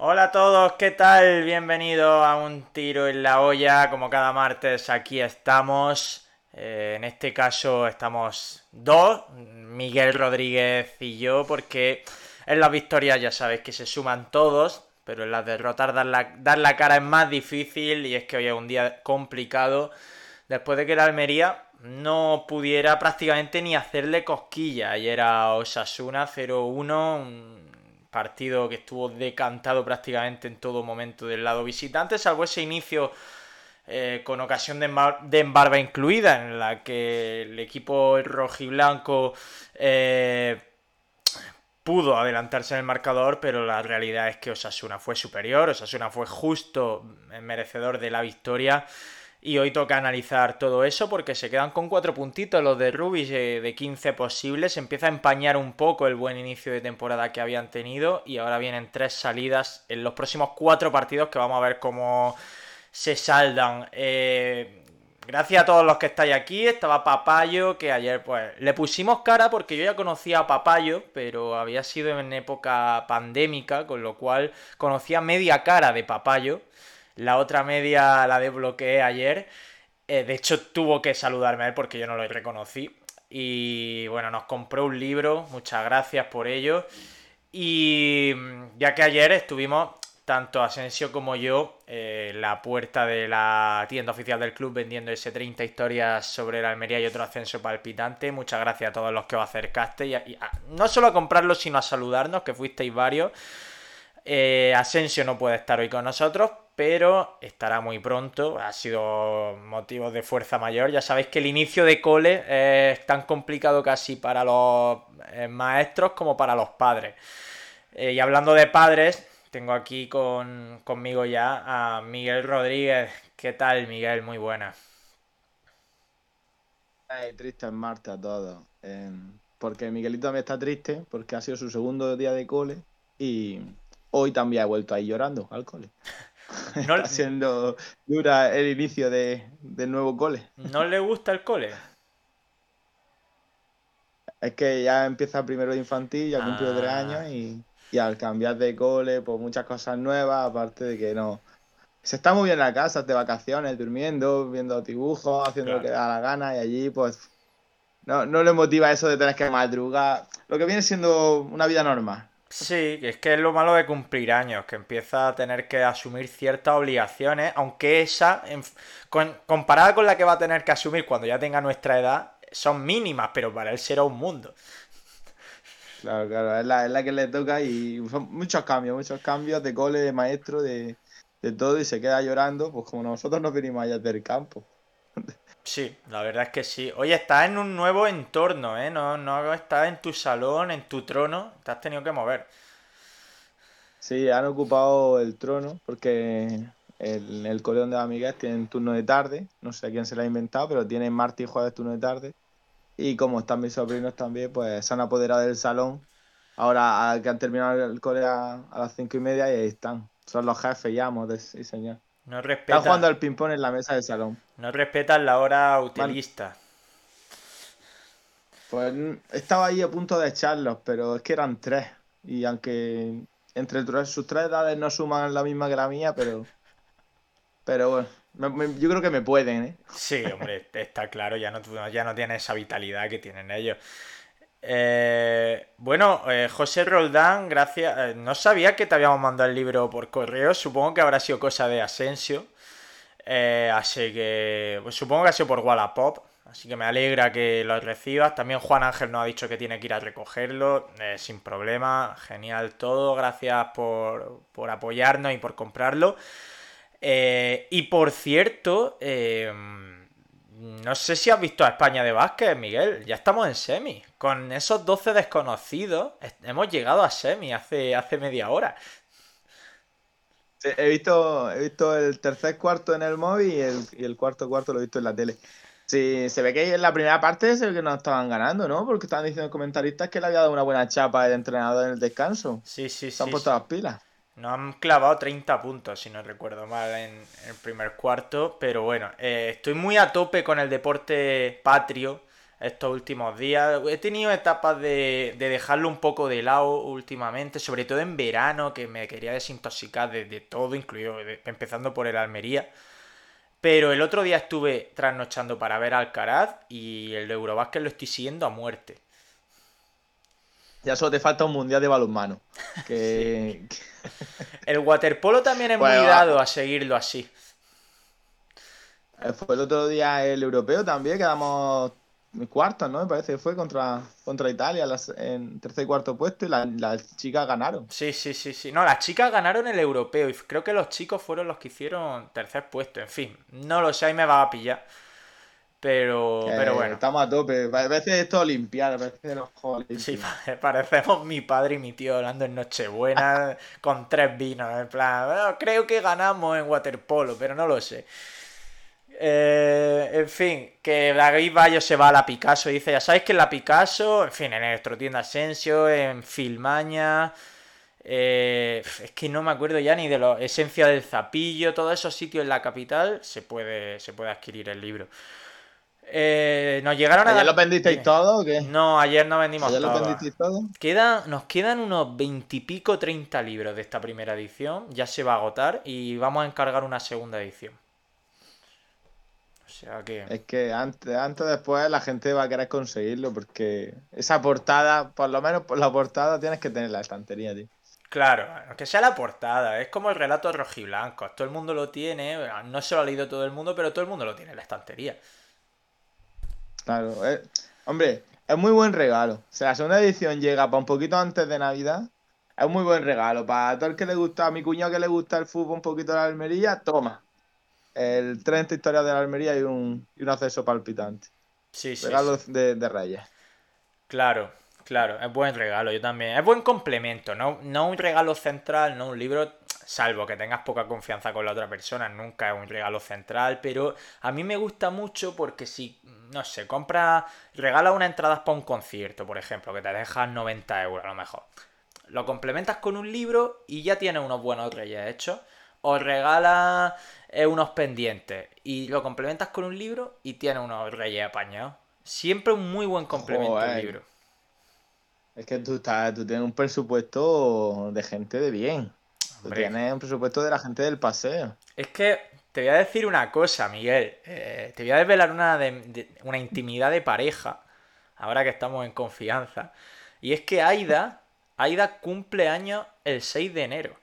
Hola a todos, ¿qué tal? Bienvenido a un tiro en la olla. Como cada martes, aquí estamos. Eh, en este caso estamos dos, Miguel Rodríguez y yo, porque en las victorias ya sabéis que se suman todos, pero en las derrotas dar la, dar la cara es más difícil y es que hoy es un día complicado. Después de que la Almería no pudiera prácticamente ni hacerle cosquilla. Ayer a Osasuna 0-1, partido que estuvo decantado prácticamente en todo momento del lado visitante, salvo ese inicio eh, con ocasión de, de, embarba incluida, en la que el equipo rojiblanco eh, pudo adelantarse en el marcador, pero la realidad es que Osasuna fue superior, Osasuna fue justo merecedor de la victoria. Y hoy toca analizar todo eso porque se quedan con cuatro puntitos los de Rubis de 15 posibles. Se empieza a empañar un poco el buen inicio de temporada que habían tenido y ahora vienen tres salidas en los próximos cuatro partidos que vamos a ver cómo se saldan. Eh, gracias a todos los que estáis aquí. Estaba Papayo, que ayer pues le pusimos cara porque yo ya conocía a Papayo, pero había sido en época pandémica, con lo cual conocía media cara de Papayo. La otra media la desbloqueé ayer. Eh, de hecho, tuvo que saludarme a él porque yo no lo reconocí. Y bueno, nos compró un libro. Muchas gracias por ello. Y mm, ya que ayer estuvimos, tanto Asensio como yo, eh, la puerta de la tienda oficial del club vendiendo ese 30 historias sobre la Almería y otro ascenso palpitante. Muchas gracias a todos los que os acercasteis. Y no solo a comprarlo, sino a saludarnos, que fuisteis varios. Eh, Asensio no puede estar hoy con nosotros, pero estará muy pronto. Ha sido motivo de fuerza mayor. Ya sabéis que el inicio de cole es tan complicado casi para los eh, maestros como para los padres. Eh, y hablando de padres, tengo aquí con, conmigo ya a Miguel Rodríguez. ¿Qué tal, Miguel? Muy buena. Ay, triste en Marte a todos. porque Miguelito también está triste porque ha sido su segundo día de cole y hoy también ha vuelto ahí llorando al cole. No, Está siendo dura el inicio de, del nuevo cole. ¿No le gusta el cole? Es que ya empieza primero de infantil, ya cumplió tres ah. años y, y, al cambiar de cole, pues muchas cosas nuevas, aparte de que no. Se está muy bien en la casa, de vacaciones, durmiendo, viendo dibujos, haciendo lo que da la gana y allí, pues. No, no le motiva eso de tener que madrugar. Lo que viene siendo una vida normal. Sí, es que es lo malo de cumplir años, que empieza a tener que asumir ciertas obligaciones, aunque esa, comparada con la que va a tener que asumir cuando ya tenga nuestra edad, son mínimas, pero para él será un mundo. Claro, claro, es la, que le toca y son muchos cambios, muchos cambios de cole, de maestro, de, de todo y se queda llorando, pues como nosotros nos venimos allá del campo. Sí, la verdad es que sí. Oye, estás en un nuevo entorno, ¿eh? No, no estás en tu salón, en tu trono, te has tenido que mover. Sí, han ocupado el trono porque el, el de amigas tienen turno de tarde, no sé quién se lo ha inventado, pero tienen martes y jueves turno de tarde. Y como están mis sobrinos también, pues se han apoderado del salón. Ahora que han terminado el colegio a, las cinco y media y ahí están. Son los jefes ya, sí, señor. No Está jugando al ping-pong en la mesa del salón. No respetan la hora utilista. Pues estaba ahí a punto de echarlos, pero es que eran tres. Y aunque entre sus tres edades no suman la misma que la mía, pero. Pero bueno, yo creo que me pueden, ¿eh? Sí, hombre, está claro, ya no, ya no tiene esa vitalidad que tienen ellos. Eh, bueno, eh, José Roldán, gracias. Eh, no sabía que te habíamos mandado el libro por correo. Supongo que habrá sido cosa de Asensio. así que pues supongo que ha sido por Wallapop. Así que me alegra que lo recibas. También Juan Ángel nos ha dicho que tiene que ir a recogerlo. sin problema. Genial todo. Gracias por, por apoyarnos y por comprarlo. y por cierto, no sé si has visto a España de básquet, Miguel. Ya estamos en semi. Con esos 12 desconocidos, hemos llegado a semi hace, hace media hora. he, visto, he visto el tercer cuarto en el móvil y el, y el cuarto cuarto lo he visto en la tele. Sí, se ve que en la primera parte se ve que no estaban ganando, ¿no? Porque estaban diciendo los comentaristas que le había dado una buena chapa de entrenador en el descanso. Sí, sí, sí. Se han puesto las pilas. No han clavado 30 puntos, si no recuerdo mal, en el primer cuarto. Pero bueno, eh, estoy muy a tope con el deporte patrio. estos últimos días. He tenido etapas de, dejarlo un poco de lado últimamente, sobre todo en verano, que me quería desintoxicar de, todo, incluido empezando por el Almería. Pero el otro día estuve trasnochando para ver Alcaraz y el de Eurobásquet lo estoy siguiendo a muerte. Ya solo te falta un mundial de balonmano. Que... el waterpolo también es muy dado a seguirlo así. Eh, fue el otro día el europeo también, quedamos cuarto, ¿no? Me parece que fue contra, contra Italia en tercer y cuarto puesto y las chicas ganaron. Sí, sí, sí, sí. No, las chicas ganaron el europeo y creo que los chicos fueron los que hicieron tercer puesto. En fin, no lo sé, ahí me va a pillar. Pero, pero bueno. Estamos a tope. A veces esto Olimpiada, parece los Juegos Sí, parecemos mi padre y mi tío hablando en Nochebuena con tres vinos. En plan, creo que ganamos en waterpolo, pero no lo sé. Eh, en fin, que David Bayo se va a la Picasso y dice, ya sabéis que en la Picasso, en fin, en Electrotienda Asensio, en Filmaña, eh, es que no me acuerdo ya ni de la esencia del zapillo, todos esos sitios en la capital se puede, se puede adquirir el libro. Eh, nos llegaron a. ¿Ayer lo vendisteis todo o qué? No, ayer no vendimos ¿Ayer lo vendisteis todo? Queda, nos quedan unos veintipico, treinta libros de esta primera edición. Ya se va a agotar y vamos a encargar una segunda edición. Es que antes, antes o después la gente va a querer conseguirlo porque esa portada, por lo menos por la portada tienes que tener la estantería, tío. Claro, aunque sea la portada, es como el relato rojiblanco. Todo el mundo lo tiene, no se lo ha leído todo el mundo, pero todo el mundo lo tiene en la estantería. Claro, hombre, es muy buen regalo. O sea, la segunda edición llega para un poquito antes de Navidad. Es un muy buen regalo. Para todo el que le gusta, a mi cuñado que le gusta el fútbol un poquito de la Almería, toma el 30 historias de la Almería y un, y un acceso palpitante. Sí, sí. Regalo De, de, Reyes. Claro, claro, es buen regalo, yo también. Es buen complemento, no, no un regalo central, no un libro, salvo que tengas poca confianza con la otra persona, nunca es un regalo central, pero a mí me gusta mucho porque si, no sé, compra, regala una entrada para un concierto, por ejemplo, que te dejas 90 euros a lo mejor. Lo complementas con un libro y ya tienes unos buenos reyes hechos. O regala es unos pendientes y lo complementas con un libro y tiene unos reyes apañados. Siempre un muy buen complemento el libro. Es que tú, estás, tú tienes un presupuesto de gente de bien. Tú tienes un presupuesto de la gente del paseo. Es que te voy a decir una cosa, Miguel. Eh, te voy a desvelar una, una intimidad de pareja. Ahora que estamos en confianza. Y es que Aida, Aida cumple años el 6 de enero.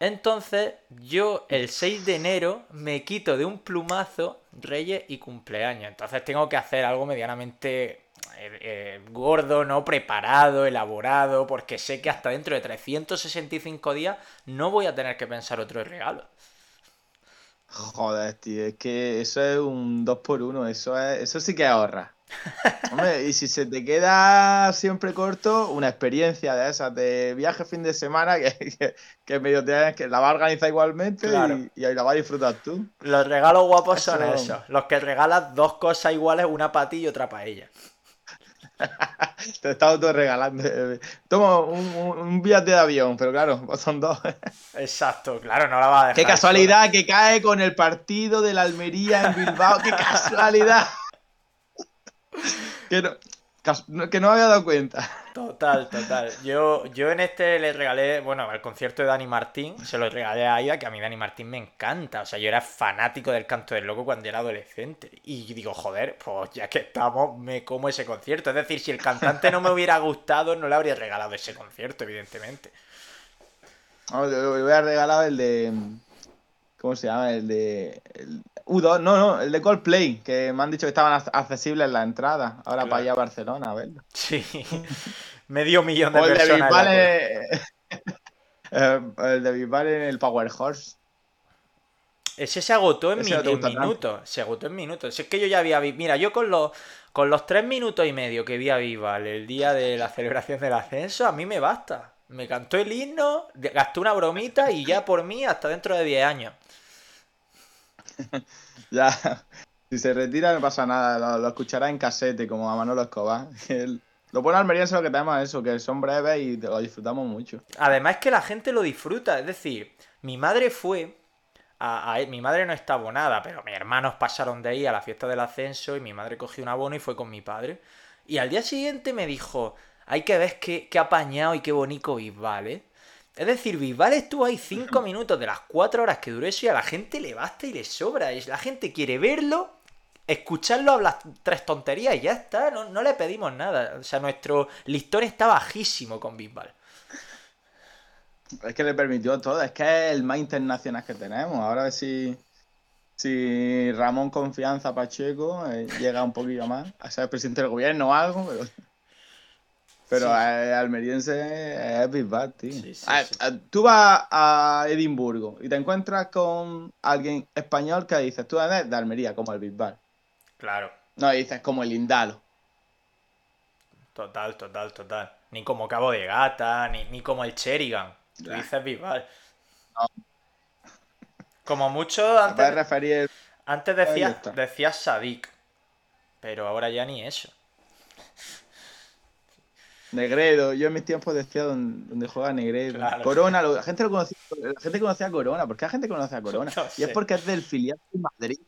Entonces, yo el 6 de enero me quito de un plumazo Reyes y cumpleaños. Entonces tengo que hacer algo medianamente eh, eh, gordo, no preparado, elaborado, porque sé que hasta dentro de 365 días no voy a tener que pensar otro regalo. Joder, tío, es que eso es un 2 por 1 eso, es, eso sí que ahorra. Hombre, y si se te queda siempre corto, una experiencia de esas de viaje fin de semana que, que, medio tienes que la va a organizar igualmente y, ahí la vas a disfrutar tú. Los regalos guapos son esos, los que regalas dos cosas iguales, una para ti y otra para ella. Te he estado todo regalando. Toma un, un, viaje de avión, pero claro, pues son dos. Exacto, claro, no la va a dejar. Qué casualidad que cae con el partido de la Almería en Bilbao. Qué casualidad. que, no, que no me había dado cuenta. Total, total. Yo, yo en este le regalé, bueno, el concierto de Dani Martín, se lo regalé a Aida, que a mí Dani Martín me encanta. O sea, yo era fanático del canto del loco cuando era adolescente. Y digo, joder, pues ya que estamos, me como ese concierto. Es decir, si el cantante no me hubiera gustado, no le habría regalado ese concierto, evidentemente. No, le voy a regalar el de. ¿Cómo se llama? El de. U2, no, no, el de Coldplay, que me han dicho que estaban accesibles en la entrada. Ahora para allá a Barcelona, a verlo. Sí, medio millón de personas. Eh, el de Bisbal en el Power Horse. Ese se agotó en, minutos. Se agotó en minutos. Es que yo ya había. Mira, yo con los, con los tres minutos y medio que vi a Bisbal el día de la celebración del ascenso, a mí me basta. Me cantó el himno, gastó una bromita y ya por mí hasta dentro de 10 años. ya, si se retira no pasa nada, lo, escuchará en casete como a Manolo Escobar. lo bueno almeriense lo que tenemos es eso, que son breves y lo disfrutamos mucho. Además que la gente lo disfruta, es decir, mi madre fue a, mi madre no está abonada, pero mis hermanos pasaron de ahí a la fiesta del ascenso y mi madre cogió un abono y fue con mi padre. Y al día siguiente me dijo, hay que ver qué, qué apañado y qué bonito Bisbal, ¿eh? Es decir, Bisbal estuvo ahí cinco minutos de las cuatro horas que duró eso y a la gente le basta y le sobra. La gente quiere verlo, escucharlo hablar tres tonterías y ya está, no, le pedimos nada. O sea, nuestro listón está bajísimo con Bisbal. Es que le permitió todo, es que es el más internacional que tenemos. Ahora a ver si, Ramón Confianza Pacheco eh, llega un poquillo más a ser presidente del gobierno o algo, pero, pero almeriense es Bisbal, tío. tú vas a Edimburgo y te encuentras con alguien español que dices, tú eres de Almería, como el Bisbal. Claro. No, dices como el Indalo. Total, total, total. Ni como Cabo de Gata, ni, ni como el Cherigan. Tú dices Bisbal. Como mucho antes. referir Antes decías decía Sadik. Pero ahora ya ni eso. Negredo, yo en mis tiempos decía donde, juega Negredo. Corona, la gente lo conocía, la gente conocía a Corona. ¿Por qué la gente conoce a Corona? y es porque es del filial de Madrid.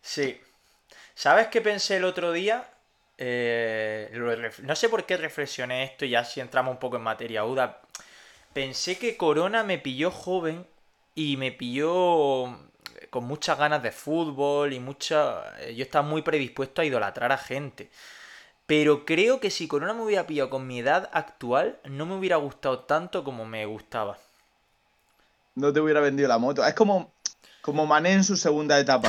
Sí. ¿Sabes qué pensé el otro día? Eh, no sé por qué reflexioné esto y ya si entramos un poco en materia Uda pensé que Corona me pilló joven y me pilló con muchas ganas de fútbol y mucha... Yo estaba muy predispuesto a idolatrar a gente. Pero creo que si Corona me hubiera pillado con mi edad actual, no me hubiera gustado tanto como me gustaba. No te hubiera vendido la moto. Es como, como Mané en su segunda etapa.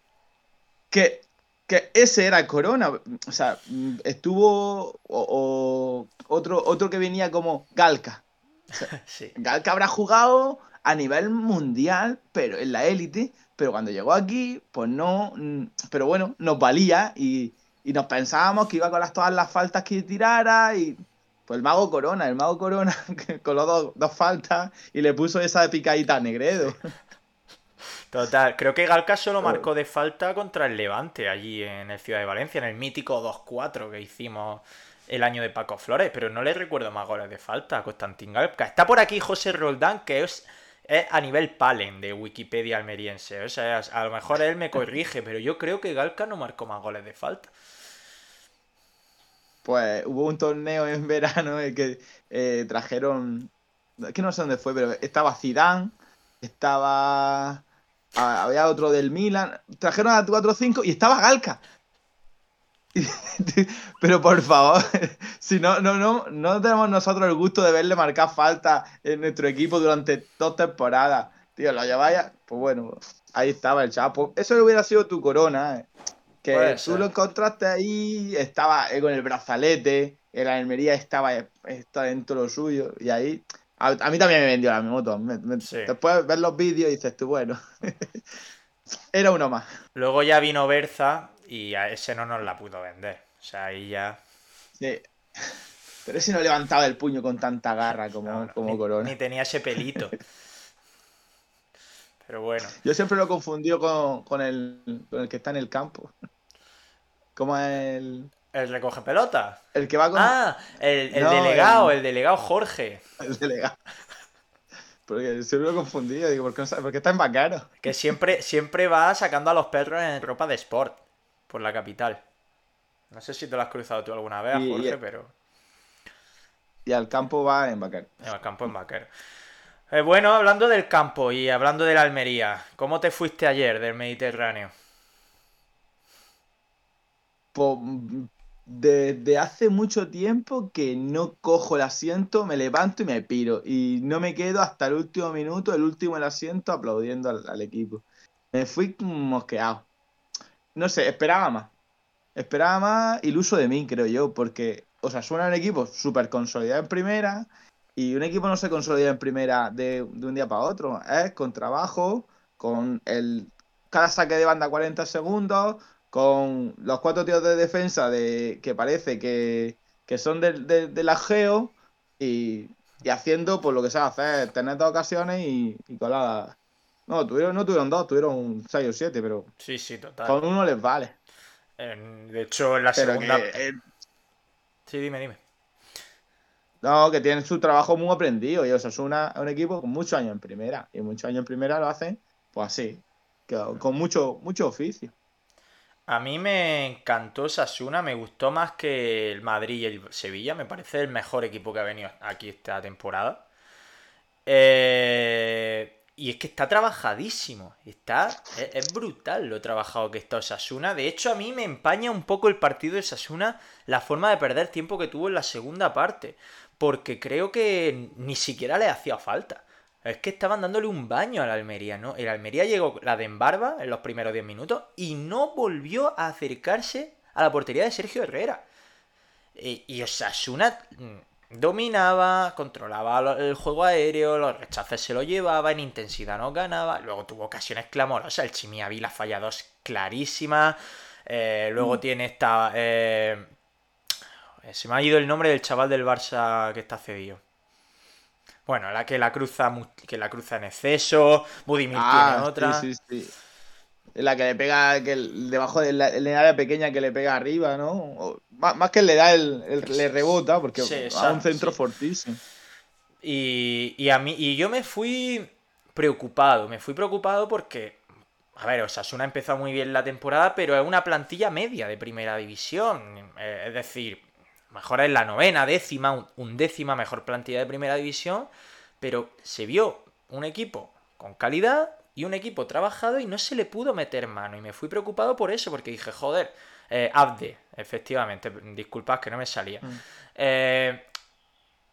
que, que ese era Corona. O sea, estuvo o, otro, otro que venía como Galca. sí. Galca habrá jugado a nivel mundial, pero en la élite, pero cuando llegó aquí, pues no, mm, pero bueno, nos valía y, nos pensábamos que iba con las, todas las faltas que tirara y pues el mago Corona, el mago Corona con los dos, faltas y le puso esa de picadita a Negredo. Total, creo que Galca solo marcó de falta contra el Levante allí en el Ciudad de Valencia, en el mítico 2-4 que hicimos el año de Paco Flores, pero no le recuerdo más goles de falta a Constantin Galca. Está por aquí José Roldán, que es, a nivel palen de Wikipedia almeriense. O sea, a lo mejor él me corrige, pero yo creo que Galca no marcó más goles de falta. Pues hubo un torneo en verano en que eh, trajeron. Es que no sé dónde fue, pero estaba Zidane, estaba. Había otro del Milan. Trajeron a 4-5 y estaba Galca. Pero por favor, si no, no, no, no tenemos nosotros el gusto de verle marcar falta en nuestro equipo durante dos temporadas. Tío, lo lleváis. Pues bueno, ahí estaba el chapo. Eso hubiera sido tu corona, eh. Que tú lo encontraste ahí, estaba eh, con el brazalete, en la Almería estaba, estaba dentro de lo suyo, y ahí. A, mí también me vendió la moto. Después ver los vídeos y dices tú, bueno, era uno más. Luego ya vino Berza y a ese no nos la pudo vender. O sea, ahí ya. Sí. Pero ese no levantaba el puño con tanta garra como, como Corona. Ni tenía ese pelito. Pero bueno. Yo siempre lo he confundido con, el, que está en el campo. ¿Cómo es el. ¿El recoge pelota? El que va con. Ah, el, delegado, el... delegado Jorge. El delegado. Porque siempre lo he confundido, digo, ¿por qué, no, está en bacano? Que siempre, siempre va sacando a los perros en ropa de sport por la capital. No sé si te lo has cruzado tú alguna vez, Jorge, pero. Y al campo va en Vaquero. Al campo en Vaquero. Eh, bueno, hablando del campo y hablando de la Almería, ¿cómo te fuiste ayer del Mediterráneo? Pues desde hace mucho tiempo que no cojo el asiento, me levanto y me piro. Y no me quedo hasta el último minuto, el último el asiento, aplaudiendo al equipo. Me fui mosqueado no sé, esperaba más. Esperaba más iluso de mí, creo yo, porque, o sea, suena un equipo súper consolidado en primera y un equipo no se consolida en primera de, un día para otro. Es con trabajo, con el cada saque de banda 40 segundos, con los cuatro tíos de defensa de que parece que, son del de, la geo y, haciendo pues lo que se hacer, tener dos ocasiones y, y coladas no, tuvieron, no tuvieron dos, tuvieron seis o siete, pero. Sí, sí, total. Con uno les vale. de hecho, en la segunda. Sí, dime, dime. No, que tienen su trabajo muy aprendido. Y Osasuna es un equipo con muchos años en primera. Y muchos años en primera lo hacen, pues así, con mucho, mucho oficio. A mí me encantó Sasuna, me gustó más que el Madrid y el Sevilla. Me parece el mejor equipo que ha venido aquí esta temporada. Eh, y es que está trabajadísimo. Está, es, brutal lo trabajado que está Osasuna. De hecho, a mí me empaña un poco el partido de Sasuna la forma de perder tiempo que tuvo en la segunda parte. Porque creo que ni siquiera le hacía falta. Es que estaban dándole un baño a la Almería, ¿no? El Almería llegó la de Embarba en los primeros 10 minutos y no volvió a acercarse a la portería de Sergio Herrera. Y, y Osasuna mm, dominaba, controlaba el juego aéreo, los rechaces se lo llevaba, en intensidad no ganaba, luego tuvo ocasiones clamorosas, el Chimiaví la falla dos clarísimas, eh, luego mm. tiene esta... Eh, se me ha ido el nombre del chaval del Barça que está cedido. Bueno, la que la cruza que la cruza en exceso, Budimir ah, tiene otra. Sí, sí, sí. La que le pega, que debajo del área pequeña que le pega arriba, ¿no? más, que le da el, le rebota, porque es un centro fortísimo. Y, y, a mí, y yo me fui preocupado, me fui preocupado porque, a ver, Osasuna ha empezado muy bien la temporada, pero es una plantilla media de primera división. Eh, es decir, mejor es la novena, décima, undécima mejor plantilla de primera división, pero se vio un equipo con calidad y un equipo trabajado y no se le pudo meter mano. Y me fui preocupado por eso, porque dije, joder, eh, Abde, efectivamente, disculpad que no me salía. Mm. Eh,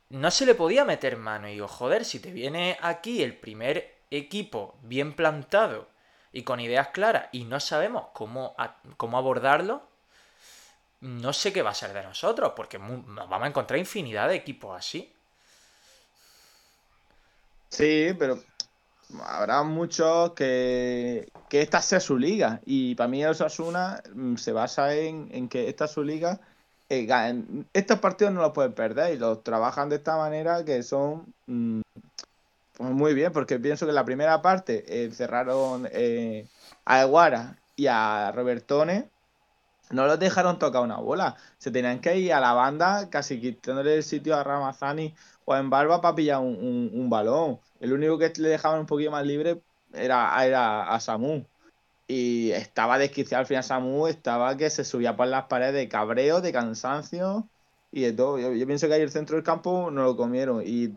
no se le podía meter mano. Y digo, joder, si te viene aquí el primer equipo bien plantado y con ideas claras y no sabemos cómo, cómo abordarlo, no sé qué va a ser de nosotros, porque nos vamos a encontrar infinidad de equipos así. Sí, pero habrá muchos que, que esta sea su liga. Y para mí el Osasuna mm, se basa en, que esta es su liga. Eh, estos partidos no los pueden perder y los trabajan de esta manera que son mm, pues muy bien, porque pienso que en la primera parte encerraron eh, a Eguara y a Robertone no los dejaron tocar una bola. Se tenían que ir a la banda casi quitándole el sitio a Ramazani o en Barba para pillar un, balón. El único que le dejaban un poquito más libre era, era a Samu. Y estaba desquiciado al final Samu, estaba que se subía por las paredes de cabreo, de cansancio y de todo. Yo, pienso que ahí el centro del campo no lo comieron. Y,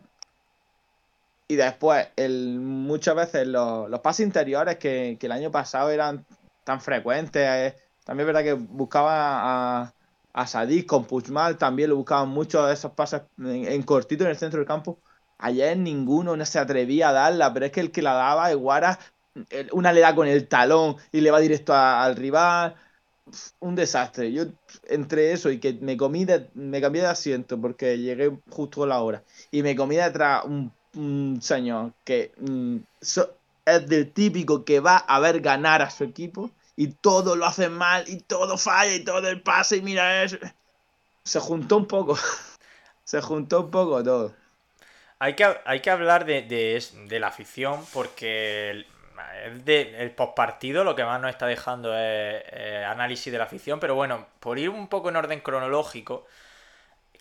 y después, el, muchas veces los, los pases interiores que, que el año pasado eran tan frecuentes también es verdad que buscaba a, a con Puchmal, también lo buscaban mucho esos pases en, cortito en el centro del campo. Ayer ninguno no se atrevía a darla, pero es que el que la daba, Iguara, una le da con el talón y le va directo al rival. Un desastre. Yo entre eso y que me comí me cambié de asiento porque llegué justo a la hora y me comí detrás un, señor que mm, es del típico que va a ver ganar a su equipo y todo lo hacen mal y todo falla y todo el pase y mira eso. Se juntó un poco. Se juntó un poco todo. Hay que, hay que hablar de, la afición porque el, el postpartido lo que más nos está dejando es análisis de la afición. Pero bueno, por ir un poco en orden cronológico,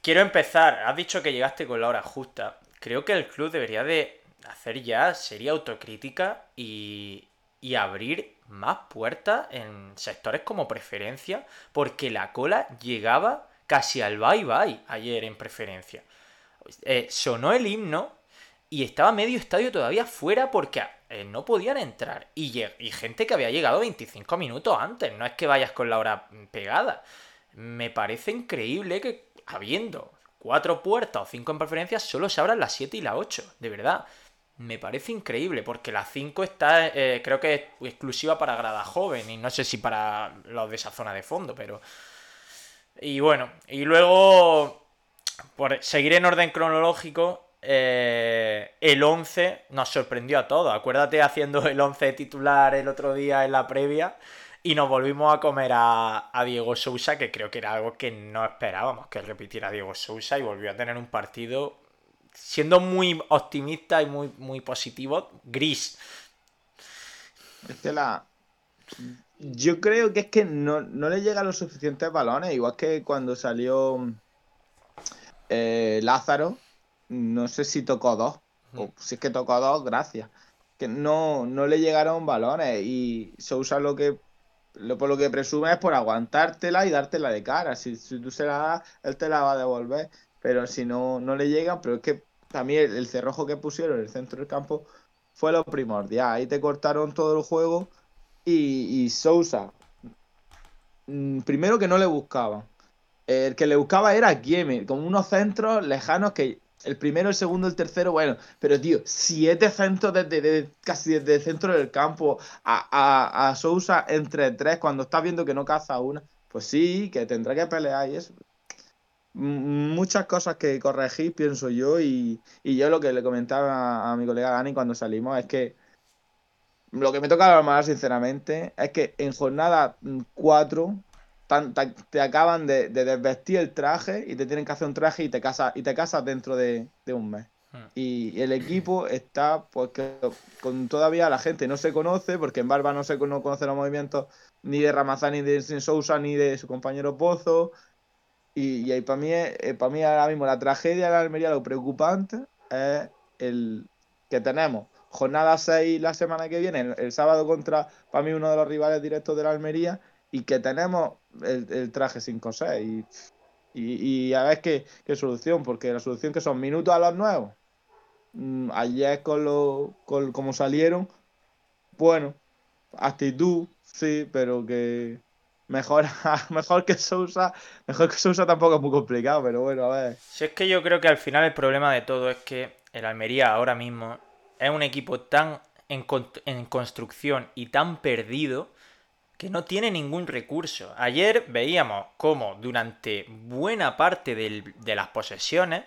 quiero empezar. Has dicho que llegaste con la hora justa. Creo que el club debería de hacer ya seria autocrítica y, y abrir más puertas en sectores como preferencia, porque la cola llegaba casi al bye bye ayer en preferencia. Eh, sonó el himno y estaba medio estadio todavía fuera porque eh, no podían entrar. Y, y gente que había llegado 25 minutos antes, no es que vayas con la hora pegada. Me parece increíble que habiendo cuatro puertas o cinco en preferencia, solo se abran las 7 y las 8, de verdad me parece increíble, porque la 5 está, eh, creo que es exclusiva para grada joven, y no sé si para los de esa zona de fondo, pero... Y bueno, y luego, por seguir en orden cronológico, eh, el 11 nos sorprendió a todos. Acuérdate haciendo el 11 titular el otro día en la previa y nos volvimos a comer a, a, Diego Sousa, que creo que era algo que no esperábamos que repitiera Diego Sousa y volvió a tener un partido siendo muy optimista y muy, muy positivo, gris. Es que la. Yo creo que es que no, le llegan los suficientes balones, igual que cuando salió eh, Lázaro, no sé si tocó dos, o si es que tocó dos, gracias. Que no, no le llegaron balones y se usa lo que lo, por lo que presume es por aguantártela y dártela de cara. Si, si tú se la das, él te la va a devolver. Pero si no, no le llegan, pero es que también el, cerrojo que pusieron en el centro del campo fue lo primordial. Ahí te cortaron todo el juego y, y Sousa, mm, primero que no le buscaban. El que le buscaba era Gieme, como unos centros lejanos que el primero, el segundo, el tercero, bueno, pero tío, siete centros desde, casi desde el centro del campo a, a, Sousa entre tres cuando estás viendo que no caza una, pues sí, que tendrá que pelear y eso. Muchas cosas que corregir, pienso yo, y, yo lo que le comentaba a, mi colega Dani cuando salimos es que lo que me toca hablar sinceramente, es que en jornada 4 te acaban de, desvestir el traje y te tienen que hacer un traje y te casas y te casas dentro de, un mes. Hmm. Y el equipo está, pues con todavía la gente no se conoce, porque en Barba no se conoce los movimientos ni de Ramazán, ni de Sousa, ni de su compañero Pozo. Y, y para mí, eh, para mí ahora mismo la tragedia de la Almería, lo preocupante es el que tenemos jornada 6 la semana que viene, el, sábado contra, para mí, uno de los rivales directos de la Almería, y que tenemos el, traje sin coser. Y, y, a ver qué, solución, porque la solución que son minutos a los nuevos. Mm, ayer con lo con como salieron, bueno, actitud, sí, pero que mejor, mejor que Sousa, mejor que Sousa tampoco es muy complicado, pero bueno, a ver. Si es que yo creo que al final el problema de todo es que el Almería ahora mismo es un equipo tan en, en construcción y tan perdido que no tiene ningún recurso. Ayer veíamos cómo durante buena parte de las posesiones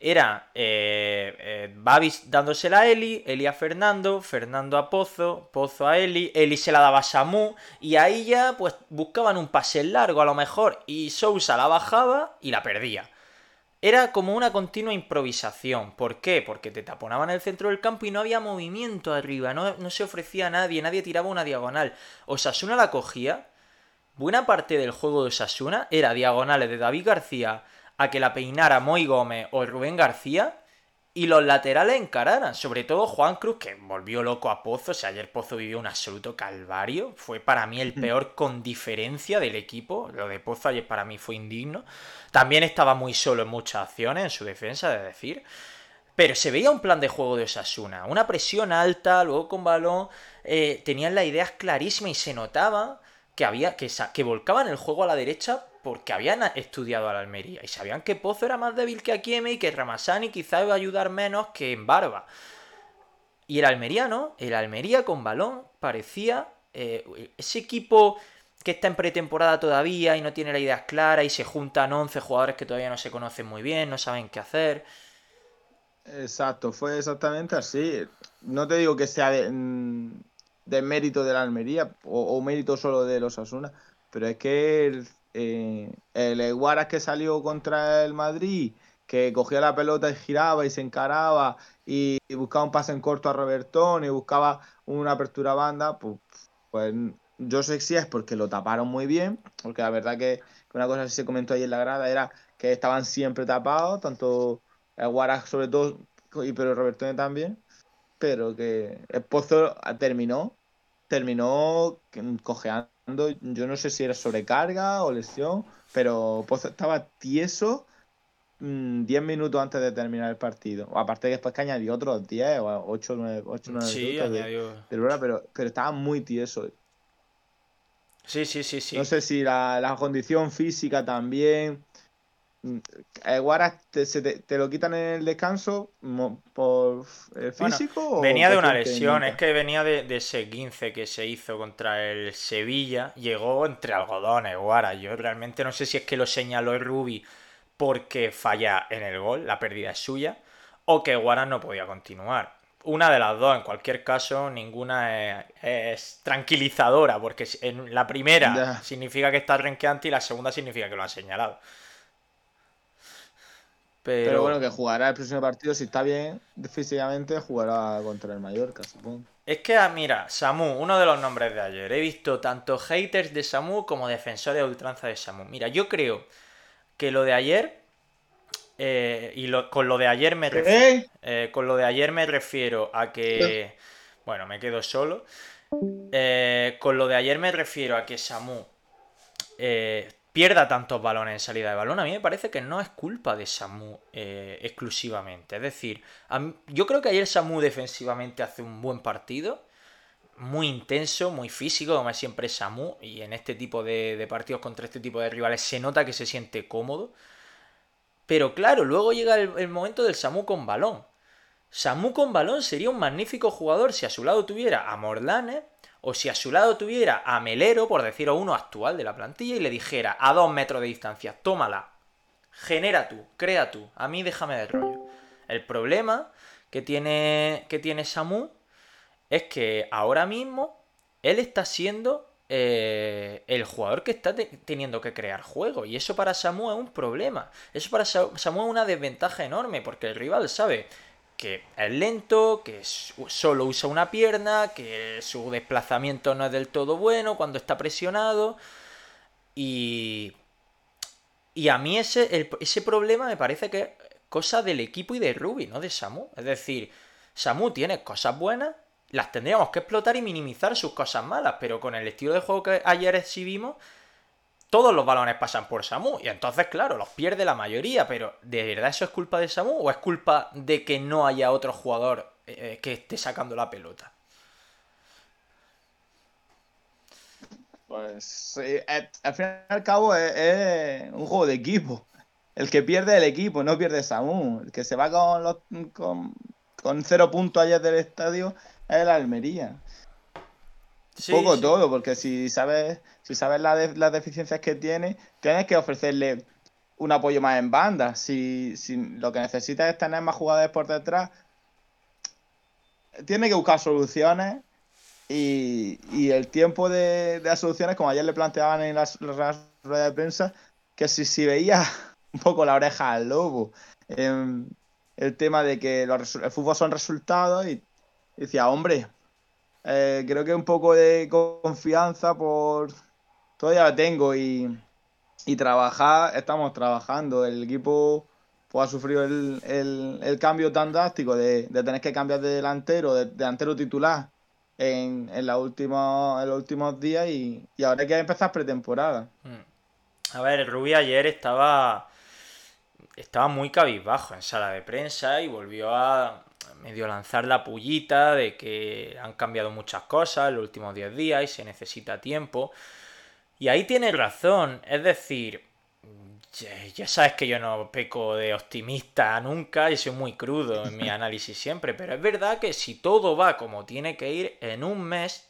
era eh, eh, Babis dándosela a Eli, Eli a Fernando, Fernando a Pozo, Pozo a Eli, Eli se la daba a Samu y ahí ya pues buscaban un pase largo a lo mejor y Sousa la bajaba y la perdía. Era como una continua improvisación. ¿Por qué? Porque te taponaban el centro del campo y no había movimiento arriba, no, no se ofrecía a nadie, nadie tiraba una diagonal. Osasuna la cogía. Buena parte del juego de Osasuna era diagonales de David García a que la peinara Moy Gómez o Rubén García y los laterales encararan, sobre todo Juan Cruz, que volvió loco a Pozo. O sea, ayer Pozo vivió un absoluto calvario. Fue para mí el mm. peor con diferencia del equipo. Lo de Pozo ayer para mí fue indigno. También estaba muy solo en muchas acciones, en su defensa, de decir. Pero se veía un plan de juego de Osasuna. Una presión alta, luego con balón. Eh, tenían las ideas clarísimas y se notaba que había que, que volcaban el juego a la derecha porque habían estudiado a la Almería y sabían que Pozo era más débil que Akieme y que Ramasani quizá iba a ayudar menos que en Barba. Y el Almería no, el Almería con balón parecía eh, ese equipo que está en pretemporada todavía y no tiene las ideas claras y se juntan 11 jugadores que todavía no se conocen muy bien, no saben qué hacer. Exacto, fue exactamente así. No te digo que sea de, mm, mérito de la Almería o, o, mérito solo de los Asuna, pero es que eh, el Eguaras que salió contra el Madrid, que cogía la pelota y giraba y se encaraba y, buscaba un pase en corto a Robertón y buscaba una apertura banda, pues, pues yo sé si es porque lo taparon muy bien, porque la verdad que una cosa que se comentó ahí en la grada era que estaban siempre tapados, tanto Eguaras sobre todo, y pero Robertón también, pero que el Pozo terminó, terminó cojeando yo no sé si era sobrecarga o lesión, pero estaba tieso 10 mm, minutos antes de terminar el partido. Aparte que después que añadió otros 10 o 8 9, 8, 9 sí, añadió. pero, pero estaba muy tieso. Sí, sí, sí, sí. No sé si la, la condición física también. Eh, Guaras te, te, lo quitan en el descanso por eh, físico venía de una lesión es que venía de, ese 15 que se hizo contra el Sevilla llegó entre algodones Guaras yo realmente no sé si es que lo señaló el Rubi porque falla en el gol la pérdida es suya o que Guaras no podía continuar. Una de las dos, en cualquier caso, ninguna es, tranquilizadora, porque en la primera significa que está renqueante y la segunda significa que lo han señalado. Pero... bueno, que jugará el próximo partido, si está bien físicamente, jugará contra el Mallorca, supongo. Es que, ah, mira, Samu, uno de los nombres de ayer. He visto tanto haters de Samu como defensores de ultranza de Samu. Mira, yo creo que lo de ayer eh, y con lo de ayer me refiero, eh, con lo de ayer me refiero a que, bueno, me quedo solo. Eh, con lo de ayer me refiero a que Samu pierda tantos balones en salida de balón. A mí me parece que no es culpa de Samu exclusivamente. Es decir, yo creo que ayer Samu defensivamente hace un buen partido muy intenso, muy físico, como es siempre Samu, y en este tipo de, partidos contra este tipo de rivales se nota que se siente cómodo. Pero claro, luego llega el, momento del Samu con balón. Samu con balón sería un magnífico jugador si a su lado tuviera a Morlane o si a su lado tuviera a Melero, por decirlo uno actual de la plantilla, y le dijera a dos metros de distancia, tómala, genera tú, crea tú, a mí déjame de rollo. El problema que tiene, que tiene Samu es que ahora mismo él está siendo eh, el jugador que está teniendo que crear juego. Y eso para Samu es un problema. Eso para Samu es una desventaja enorme, porque el rival sabe que es lento, que solo usa una pierna, que su desplazamiento no es del todo bueno cuando está presionado. Y. Y a mí ese, ese problema me parece que es cosa del equipo y de Ruby, no de Samu. Es decir, Samu tiene cosas buenas, las tendríamos que explotar y minimizar sus cosas malas, pero con el estilo de juego que ayer exhibimos, todos los balones pasan por Samu, y entonces, claro, los pierde la mayoría, pero ¿de verdad eso es culpa de Samu o es culpa de que no haya otro jugador eh, que esté sacando la pelota? Pues eh, al fin y al cabo es, un juego de equipo. El que pierde el equipo, no pierde Samu. El que se va con, los, con, con cero puntos ayer del estadio es el Almería. Poco todo, porque si sabes, si sabes las deficiencias que tiene, tienes que ofrecerle un apoyo más en banda. Si, lo que necesitas es tener más jugadores por detrás, tiene que buscar soluciones y, el tiempo de, las soluciones, como ayer le planteaban en las, ruedas de prensa, que si, si veía un poco la oreja al lobo, em, el tema de que los, el fútbol son resultados y decía, hombre, eh, creo que un poco de confianza por todavía la tengo y, trabajar, estamos trabajando. El equipo pues, ha sufrido el, cambio tan drástico de, tener que cambiar de delantero, de, delantero titular en, en, la última, en los últimos días y, ahora hay que empezar pretemporada. Mm. A ver, Rubí ayer estaba estaba muy cabizbajo en sala de prensa y volvió a, medio lanzar la pullita de que han cambiado muchas cosas en los últimos 10 días y se necesita tiempo. Y ahí tiene razón, es decir, ya, sabes que yo no peco de optimista nunca y soy muy crudo en mi análisis siempre, pero es verdad que si todo va como tiene que ir, en un mes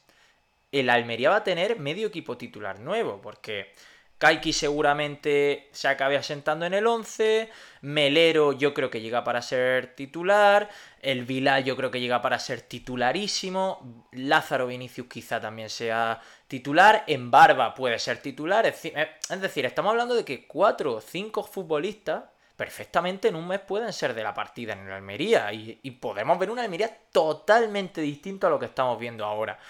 el Almería va a tener medio equipo titular nuevo, porque Kaiki seguramente se acabe asentando en el 11. Melero yo creo que llega para ser titular. El Vilá yo creo que llega para ser titularísimo. Lázaro Vinicius quizá también sea titular. En Barba puede ser titular. Es decir, eh, estamos hablando de que 4 o 5 futbolistas perfectamente en un mes pueden ser de la partida en el Almería. Y, y podemos ver una Almería totalmente distinta a lo que estamos viendo ahora.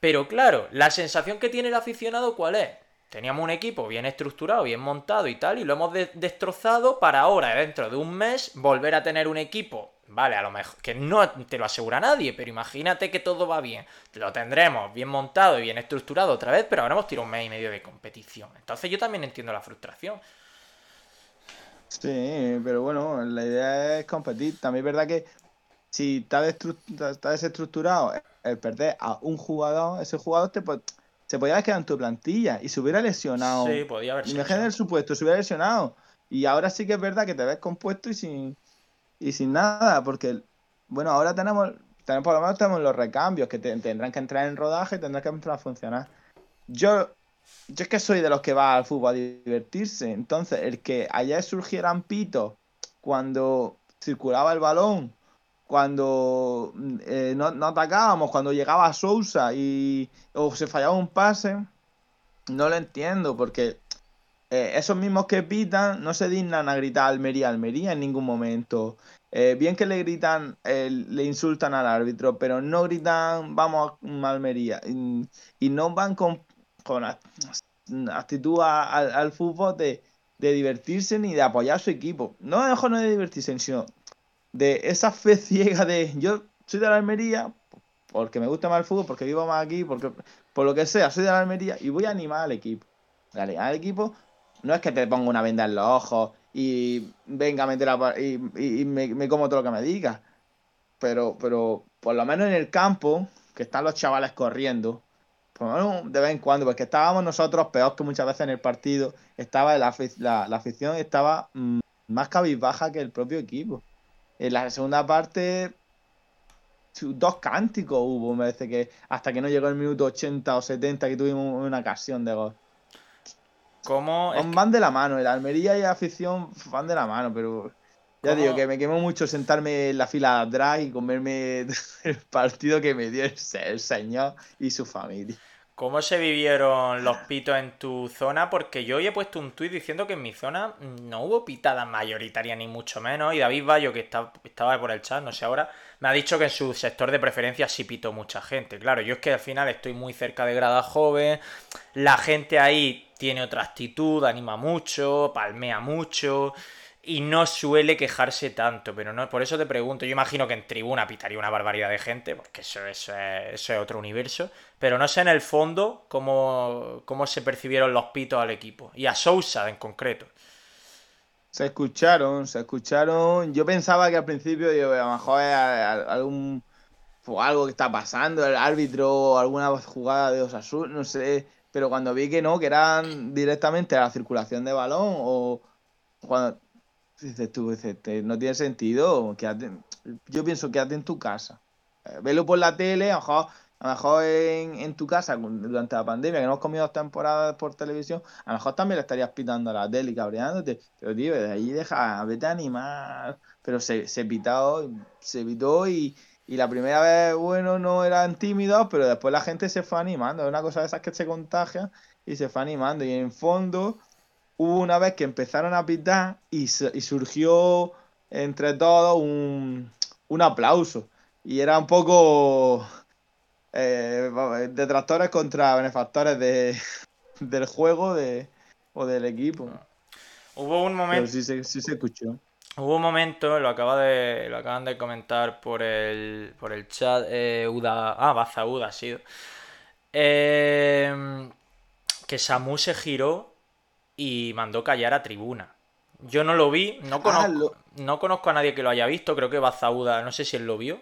Pero claro, la sensación que tiene el aficionado, ¿cuál es? Teníamos un equipo bien estructurado, bien montado y tal, y lo hemos destrozado para ahora, dentro de un mes, volver a tener un equipo, vale, a lo mejor, que no te lo asegura nadie, pero imagínate que todo va bien, lo tendremos bien montado y bien estructurado otra vez, pero ahora hemos tirado un mes y medio de competición. Entonces yo también entiendo la frustración. Sí, pero bueno, la idea es competir. También es verdad que si está, está desestructurado, el perder a un jugador, ese jugador te puede se podía haber quedado en tu plantilla y se hubiera lesionado. Sí, podía haber Imagínate el supuesto, se hubiera lesionado. Y ahora sí que es verdad que te ves compuesto y sin, y sin nada, porque, bueno, ahora tenemos, tenemos por lo menos tenemos los recambios que tendrán que entrar en rodaje y tendrán que empezar a funcionar. Yo, yo es que soy de los que va al fútbol a divertirse, entonces el que ayer surgieran pitos cuando circulaba el balón cuando eh, no, atacábamos, cuando llegaba Sousa y o se fallaba un pase, no lo entiendo, porque eh, esos mismos que pitan no se dignan a gritar Almería, Almería en ningún momento. Eh, bien que le gritan, le insultan al árbitro, pero no gritan vamos a Almería y, no van con, con actitud al fútbol de de divertirse ni de apoyar a su equipo. No mejor no de divertirse, sino de esa fe ciega de yo soy de la Almería porque me gusta más el fútbol, porque vivo más aquí, porque por lo que sea, soy de la Almería y voy a animar al equipo. al equipo no es que te ponga una venda en los ojos y venga a meter a, y, y, me, como todo lo que me digas. Pero, pero por lo menos en el campo, que están los chavales corriendo, por lo menos de vez en cuando, porque estábamos nosotros peor que muchas veces en el partido, estaba la, la, afición estaba mm, más cabizbaja que el propio equipo. En la segunda parte, dos cánticos hubo, me parece que hasta que no llegó el minuto 80 o 70 que tuvimos una ocasión de gol. ¿Cómo? Van de la mano, el Almería y la afición van de la mano, pero ya digo que me quemó mucho sentarme en la fila de atrás y comerme el partido que me dio el señor y su familia. ¿Cómo se vivieron los pitos en tu zona? Porque yo hoy he puesto un tuit diciendo que en mi zona no hubo pitadas mayoritarias ni mucho menos. Y David Bayo, que estaba por el chat, no sé ahora, me ha dicho que en su sector de preferencia sí pitó mucha gente. Claro, yo es que al final estoy muy cerca de Grada Joven. La gente ahí tiene otra actitud, anima mucho, palmea mucho y no suele quejarse tanto, pero no, por eso te pregunto, yo imagino que en tribuna pitaría una barbaridad de gente, porque eso, eso, es, otro universo, pero no sé en el fondo cómo, cómo se percibieron los pitos al equipo, y a Sousa en concreto. Se escucharon, se escucharon, yo pensaba que al principio, digo, a lo mejor es algún algo que está pasando, el árbitro, alguna jugada de Osasuna, no sé, pero cuando vi que no, que eran directamente a la circulación de balón o cuando Dices tú, no tiene sentido. yo pienso, quédate en tu casa. Eh, velo por la tele, a lo mejor, a lo mejor en, tu casa durante la pandemia, que no hemos comido dos temporadas por televisión, a lo mejor también le estarías pitando a la tele y cabreándote. Pero, tío, de ahí deja, vete a animar. Pero se, se pitó, se pitó y, y la primera vez, bueno, no eran tímidos, pero después la gente se fue animando. Es una cosa de esas que se contagia y se fue animando. Y en fondo hubo una vez que empezaron a pitar y, surgió entre todos un, aplauso. Y era un poco eh, detractores contra benefactores de, del juego de, o del equipo. Hubo un momento. sí, se escuchó. Hubo un momento, lo acaba de. lo acaban de comentar por el. por el chat. Eh, Uda. Ah, Baza Uda ha sido. Eh, que Samu se giró y mandó callar a tribuna. Yo no lo vi, no ah, conozco, no conozco a nadie que lo haya visto, creo que Bazauda, no sé si él lo vio,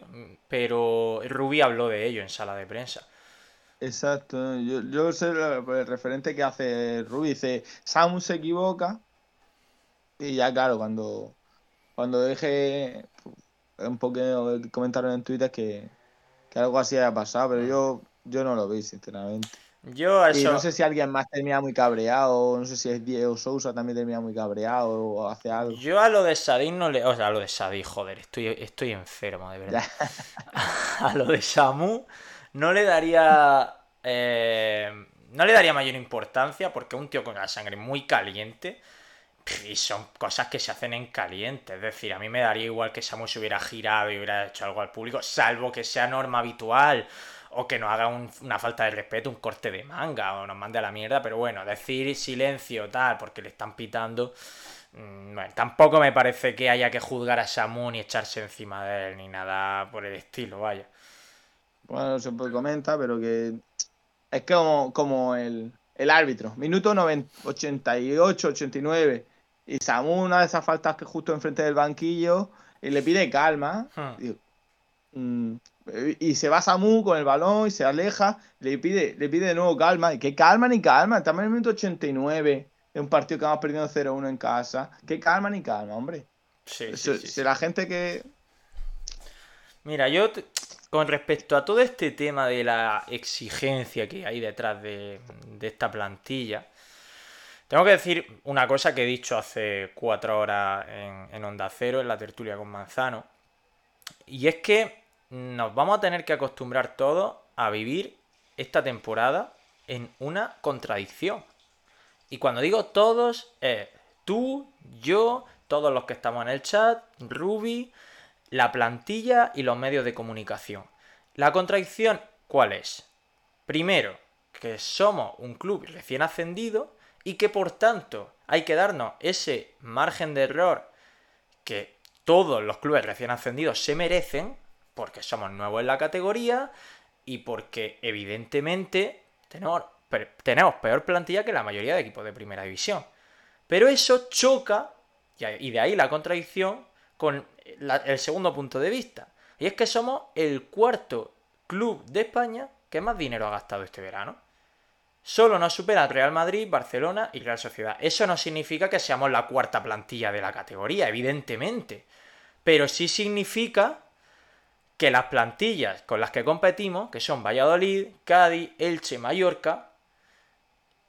pero Rubi habló de ello en sala de prensa. Exacto, yo, yo sé el referente que hace Rubi, dice, Samu se equivoca y ya claro, cuando, cuando deje un poco comentaron en Twitter que, que algo así haya pasado, pero yo, yo no lo vi, sinceramente. Yo Y no sé si alguien más termina muy cabreado, no sé si es Diego Sousa también termina muy cabreado o hace algo. Yo a lo de Sadin no le. O sea, a lo de Sadin, joder, estoy, estoy enfermo, de verdad. a lo de Samu no le daría. Eh, no le daría mayor importancia porque un tío con la sangre muy caliente. Y son cosas que se hacen en caliente. Es decir, a mí me daría igual que Samu se hubiera girado y hubiera hecho algo al público, salvo que sea norma habitual o que nos haga una falta de respeto, un corte de manga o nos mande a la mierda, pero bueno, decir silencio tal porque le están pitando, mm, bueno, tampoco me parece que haya que juzgar a Samu ni echarse encima de él ni nada por el estilo, vaya. Bueno, se puede comentar, pero que es como, como el, árbitro, minuto 88, 89, y Samu una de esas faltas que justo enfrente del banquillo y le pide calma. Hmm. Y se va Samu con el balón y se aleja, le pide, le pide de nuevo calma. Y que calma ni calma, estamos en el minuto 89 de un partido que vamos perdiendo 0-1 en casa. Que calma ni calma, hombre. Sí, sí, sí, la gente que. Mira, yo con respecto a todo este tema de la exigencia que hay detrás de, esta plantilla, tengo que decir una cosa que he dicho hace cuatro horas en, en Onda Cero, en la tertulia con Manzano. Y es que nos vamos a tener que acostumbrar todos a vivir esta temporada en una contradicción. Y cuando digo todos, es tú, yo, todos los que estamos en el chat, Ruby, la plantilla y los medios de comunicación. La contradicción, ¿cuál es? Primero, que somos un club recién ascendido y que por tanto hay que darnos ese margen de error que todos los clubes recién ascendidos se merecen, porque somos nuevos en la categoría y porque evidentemente tenemos, peor plantilla que la mayoría de equipos de primera división. Pero eso choca, y de ahí la contradicción, con el segundo punto de vista. Y es que somos el cuarto club de España que más dinero ha gastado este verano. Solo nos supera Real Madrid, Barcelona y Real Sociedad. Eso no significa que seamos la cuarta plantilla de la categoría, evidentemente. Pero sí significa que las plantillas con las que competimos, que son Valladolid, Cádiz, Elche, Mallorca,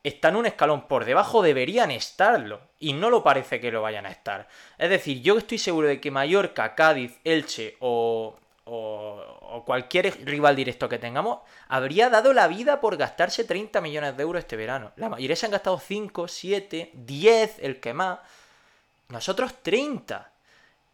están un escalón por debajo, deberían estarlo. Y no lo parece que lo vayan a estar. Es decir, yo estoy seguro de que Mallorca, Cádiz, Elche o o, cualquier rival directo que tengamos, habría dado la vida por gastarse 30 millones de euros este verano. La mayoría se han gastado 5, 7, 10, el que más. Nosotros 30.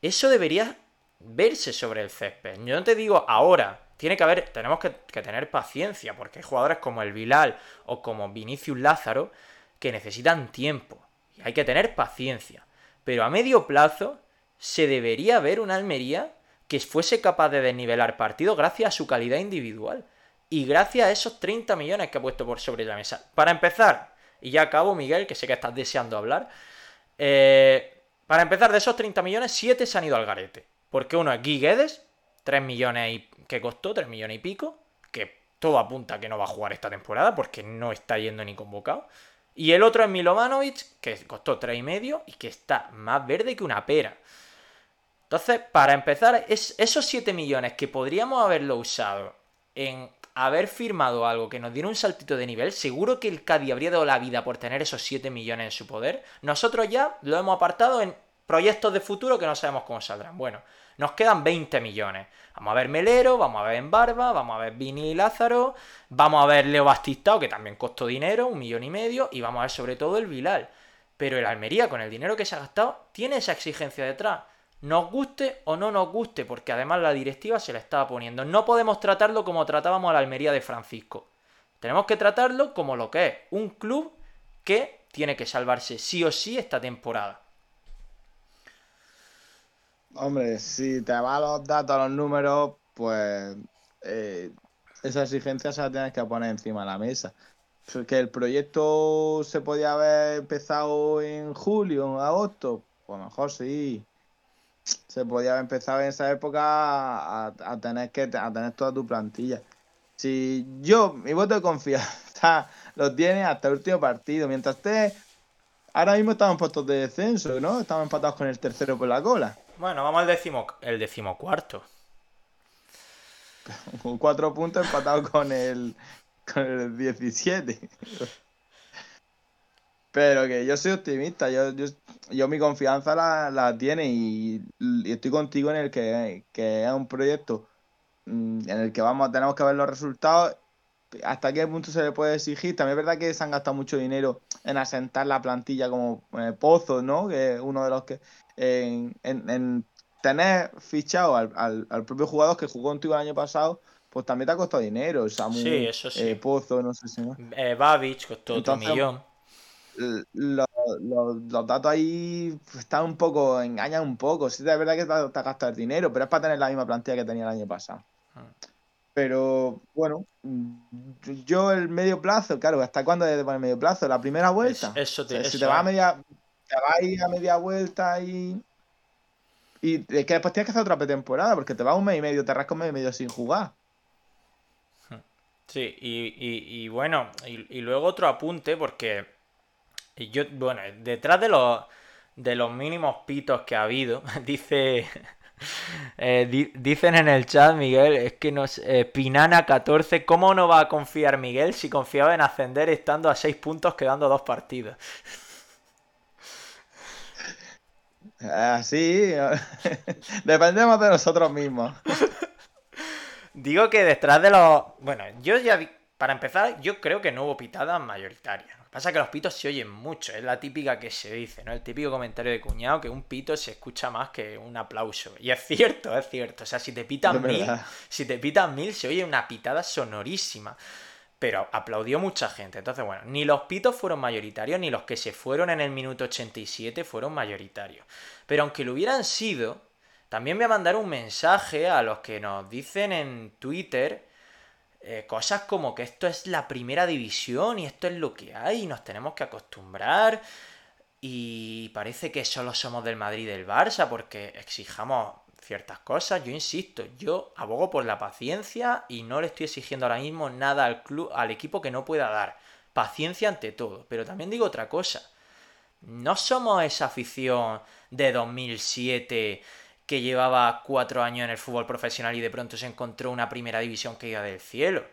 Eso debería verse sobre el césped. Yo no te digo ahora. Tiene que haber, tenemos que, tener paciencia, porque hay jugadores como el Vilal o como Vinicius Lázaro que necesitan tiempo. Y hay que tener paciencia. Pero a medio plazo se debería ver una Almería que fuese capaz de desnivelar partido gracias a su calidad individual y gracias a esos 30 millones que ha puesto por sobre la mesa. Para empezar, y ya acabo, Miguel, que sé que estás deseando hablar. Eh, para empezar, de esos 30 millones, 7 se han ido al garete. Porque uno es Guiguedes, 3 millones y, que costó, 3 millones y pico, que todo apunta que no va a jugar esta temporada porque no está yendo ni convocado. Y el otro es Milovanovic, que costó 3,5 y que está más verde que una pera. Entonces, para empezar, es, esos 7 millones que podríamos haberlo usado en haber firmado algo que nos diera un saltito de nivel, seguro que el Cádiz habría dado la vida por tener esos 7 millones en su poder. Nosotros ya lo hemos apartado en proyectos de futuro que no sabemos cómo saldrán. Bueno, nos quedan 20 millones. Vamos a ver Melero, vamos a ver Barba, vamos a ver Vini y Lázaro, vamos a ver Leo Bastistao, que también costó dinero, un millón y medio, y vamos a ver sobre todo el Vilal. Pero el Almería, con el dinero que se ha gastado, tiene esa exigencia detrás nos guste o no nos guste, porque además la directiva se la estaba poniendo. No podemos tratarlo como tratábamos a Almería de Francisco. Tenemos que tratarlo como lo que es, un club que tiene que salvarse sí o sí esta temporada. Hombre, si te va los datos, los números, pues eh, esa exigencia se la tienes que poner encima de la mesa. Que el proyecto se podía haber empezado en julio, en agosto, pues mejor sí se podía haber empezado en esa época a, tener que tener toda tu plantilla. Si yo, mi voto de confianza lo tiene hasta el último partido. Mientras esté. Ahora mismo estamos en puestos de descenso, ¿no? Estamos empatados con el tercero por la cola. Bueno, vamos al décimo, el decimocuarto. Con cuatro puntos empatados con el, con el 17. Pero que yo soy optimista, yo, yo, mi confianza la, la tiene y, estoy contigo en el que, es un proyecto mm, en el que vamos tenemos que ver los resultados. ¿Hasta qué punto se le puede exigir? También es verdad que se han gastado mucho dinero en asentar la plantilla como eh, Pozo, ¿no? Que es uno de los que. En, en, tener fichado al, al, propio jugador que jugó contigo el año pasado, pues también te ha costado dinero. Samu, sí, eso sí. Eh, Pozo, no sé si. Eh, Babich costó otro millón los, los, datos ahí están un poco, engañan un poco. Sí, es verdad que te, has gastado el dinero, pero es para tener la misma plantilla que tenía el año pasado. Ah. Pero bueno, yo el medio plazo, claro, ¿hasta cuándo debe poner medio plazo? ¿La primera vuelta? eso te, Si te vas a media, te vas a ir a media vuelta y. Y es que después tienes que hacer otra pretemporada, porque te vas un mes y medio, te rascas un mes y medio sin jugar. Sí, y, bueno, y, y luego otro apunte, porque y yo, bueno, detrás de los, de los mínimos pitos que ha habido, dice. Eh, dicen en el chat, Miguel, es que nos. Eh, Pinana 14, ¿cómo no va a confiar Miguel si confiaba en ascender estando a 6 puntos quedando dos partidos? Así, dependemos de nosotros mismos. Digo que detrás de los. Bueno, yo ya. Para empezar, yo creo que no hubo pitadas mayoritarias. Pasa que los pitos se oyen mucho, es la típica que se dice, ¿no? El típico comentario de cuñado que un pito se escucha más que un aplauso. Y es cierto, es cierto. O sea, si te pitan mil, si te pitan mil, se oye una pitada sonorísima. pero aplaudió mucha gente. Entonces, bueno, ni los pitos fueron mayoritarios, ni los que se fueron en el minuto 87 fueron mayoritarios. Pero aunque lo hubieran sido, también voy a mandar un mensaje a los que nos dicen en Twitter eh, cosas como que esto es la primera división y esto es lo que hay y nos tenemos que acostumbrar. Y parece que solo somos del Madrid y del Barça porque exijamos ciertas cosas. Yo insisto, yo abogo por la paciencia y no le estoy exigiendo ahora mismo nada al club, al equipo que no pueda dar. Paciencia ante todo. Pero también digo otra cosa. No somos esa afición de 2007 que llevaba cuatro años en el fútbol profesional y de pronto se encontró una primera división que iba del cielo.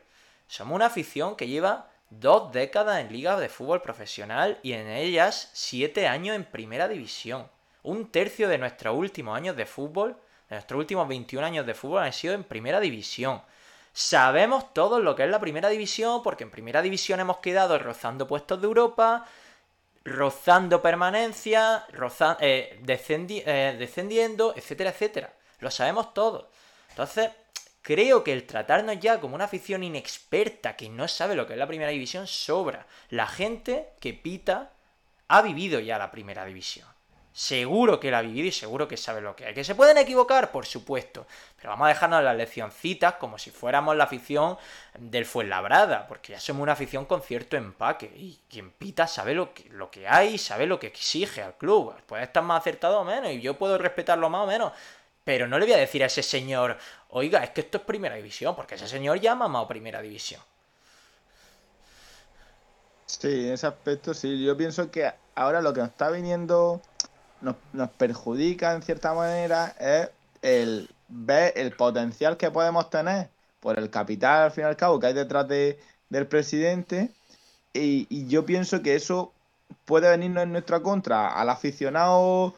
Somos una afición que lleva dos décadas en liga de fútbol profesional y en ellas siete años en primera división. Un tercio de nuestros últimos años de fútbol Nuestros últimos 21 años de fútbol han sido en primera división. Sabemos todos lo que es la primera división, porque en primera división hemos quedado rozando puestos de Europa, rozando permanencia, eh, eh, descendiendo, etcétera, etcétera. Lo sabemos todos. Entonces, creo que el tratarnos ya como una afición inexperta que no sabe lo que es la primera división sobra. La gente que pita ha vivido ya la primera división. Seguro que la ha vivido y seguro que sabe lo que hay. ¿Que se pueden equivocar? Por supuesto. Pero vamos a dejarnos las leccioncitas como si fuéramos la afición del Fuenlabrada, porque ya somos una afición con cierto empaque. Y quien pita sabe lo que, lo que hay, sabe lo que exige al club. Puede estar más acertado o menos, y yo puedo respetarlo más o menos. Pero no le voy a decir a ese señor, oiga, es que esto es primera división, porque ese señor ya ha mamado primera división. Sí, en ese aspecto sí. Yo pienso que ahora lo que nos está viniendo nos, nos perjudica en cierta manera es el ver el potencial que podemos tener por el capital al fin y al cabo que hay detrás de, del presidente y, yo pienso que eso puede venirnos en nuestra contra al aficionado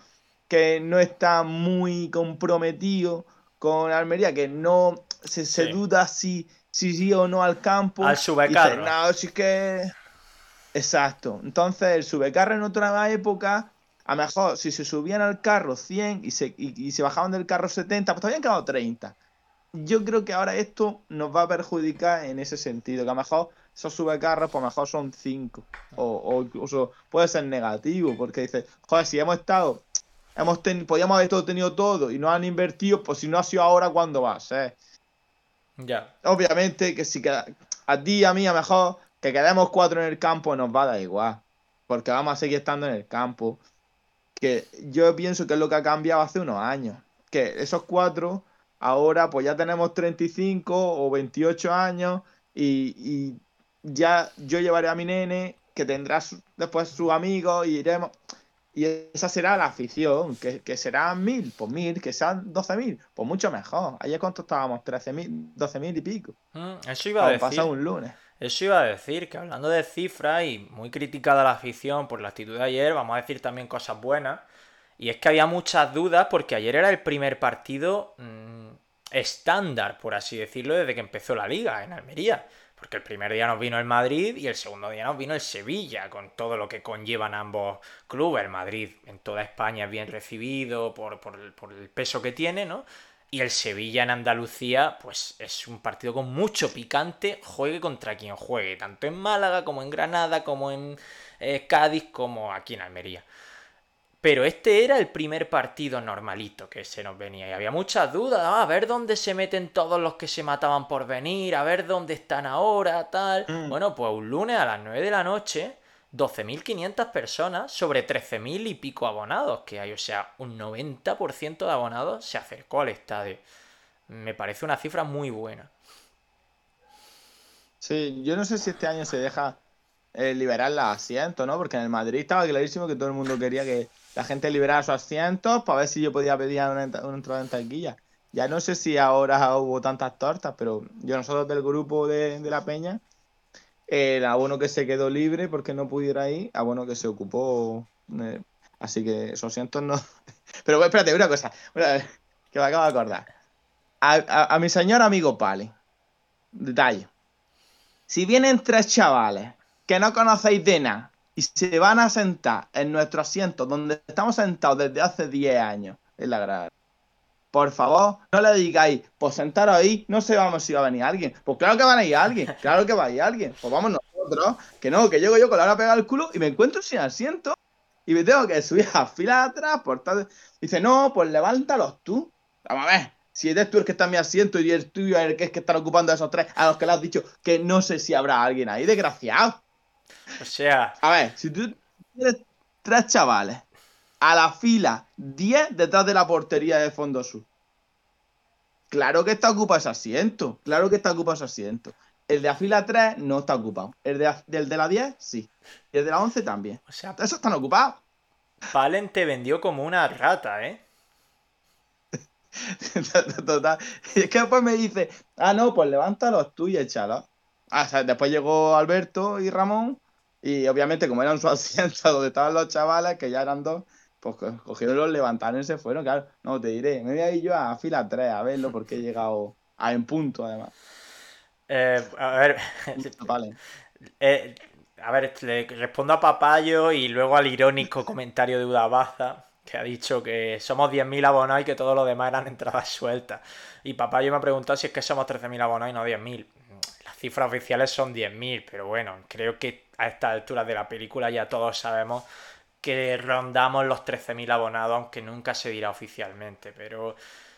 que no está muy comprometido con Almería, que no se, duda si, si sí o no al campo. Al subecarro. no, si es que... Exacto. Entonces el subecarro en otra época a lo mejor si se subían al carro 100 y se, y, se bajaban del carro 70, pues han quedado 30. Yo creo que ahora esto nos va a perjudicar en ese sentido, que a lo mejor esos carros, pues a lo mejor son 5. O, o, incluso puede ser negativo, porque dice, joder, si hemos estado, hemos podíamos haber todo, tenido todo y no han invertido, pues si no ha sido ahora, ¿cuándo va a ser? Ya. Obviamente que si queda, a ti y a mí, a lo mejor que quedemos cuatro en el campo nos va a dar igual, porque vamos a seguir estando en el campo que yo pienso que es lo que ha cambiado hace unos años. Que esos cuatro, ahora pues ya tenemos 35 o 28 años y, ya yo llevaré a mi nene, que tendrá después sus amigos y iremos. Y esa será la afición, que, que serán mil, pues mil, que sean doce mil, pues mucho mejor. Ayer cuánto estábamos, trece mil, doce mil y pico. Mm, eso iba a decir. un lunes. Eso iba a decir, que hablando de cifras y muy criticada la afición por la actitud de ayer, vamos a decir también cosas buenas. Y es que había muchas dudas porque ayer era el primer partido mm, estándar, por así decirlo, desde que empezó la liga en Almería. Porque el primer día nos vino el Madrid y el segundo día nos vino el Sevilla, con todo lo que conllevan ambos clubes. El Madrid en toda España es bien recibido por, por el peso que tiene, ¿no? Y el Sevilla en Andalucía, pues es un partido con mucho picante, juegue contra quien juegue, tanto en Málaga como en Granada, como en eh, Cádiz, como aquí en Almería. Pero este era el primer partido normalito que se nos venía y había muchas dudas, ah, a ver dónde se meten todos los que se mataban por venir, a ver dónde están ahora, tal. Mm. Bueno, pues un lunes a las 9 de la noche 12.500 personas sobre 13.000 y pico abonados que hay. O sea, un 90% de abonados se acercó al estadio. Me parece una cifra muy buena. Sí, yo no sé si este año se deja eh, liberar los asientos, ¿no? Porque en el Madrid estaba clarísimo que todo el mundo quería que la gente liberara sus asientos para ver si yo podía pedir una, entrada en taquilla. Ya no sé si ahora hubo tantas tortas, pero yo nosotros del grupo de la Peña el abono que se quedó libre porque no pudiera ir, abono que se ocupó. Eh, así que esos asientos no. Pero espérate, una cosa, que me acabo de acordar. A, mi señor amigo Pali, detalle. Si vienen tres chavales que no conocéis de nada y se van a sentar en nuestro asiento donde estamos sentados desde hace 10 años en la grada, por favor, no le digáis, pues sentaros ahí, no sé vamos si va a venir alguien. Pues claro que va a ir alguien, claro que va a ir alguien. Pues vamos nosotros, que no, que llego yo con la hora pegada al culo y me encuentro sin asiento. Y me tengo que subir a fila atrás por tal. Dice, no, pues levántalos tú. Vamos a ver, si eres tú el que está en mi asiento y el tuyo el que es que están ocupando esos tres, a los que le has dicho que no sé si habrá alguien ahí, desgraciado. O sea. A ver, si tú tienes tres chavales a la fila, diez detrás de la portería de Fondo Sur. Claro que está ocupado ese asiento. Claro que está ocupado ese asiento. El de la fila 3 no está ocupado. El de, del de la 10, sí. Y el de la 11 también. O sea, esos están ocupados. Palen te vendió como una rata, ¿eh? Total. Y es que después me dice, ah, no, pues levántalos tú y échalos. Ah, o sea, después llegó Alberto y Ramón, y obviamente, como eran su asiento donde estaban los chavales, que ya eran dos, pues cogieron los levantaron y se fueron, claro. No, te diré, me voy a ir yo a fila 3 a verlo porque he llegado a en punto, además. Eh, a ver. Vale. Eh, a ver, le respondo a Papayo y luego al irónico comentario de Udabaza que ha dicho que somos 10.000 abonados y que todo lo demás eran entradas sueltas. Y papá yo me ha preguntado si es que somos 13.000 abonados y no 10.000. Las cifras oficiales son 10.000, pero bueno, creo que a esta altura de la película ya todos sabemos que rondamos los 13.000 abonados, aunque nunca se dirá oficialmente. Pero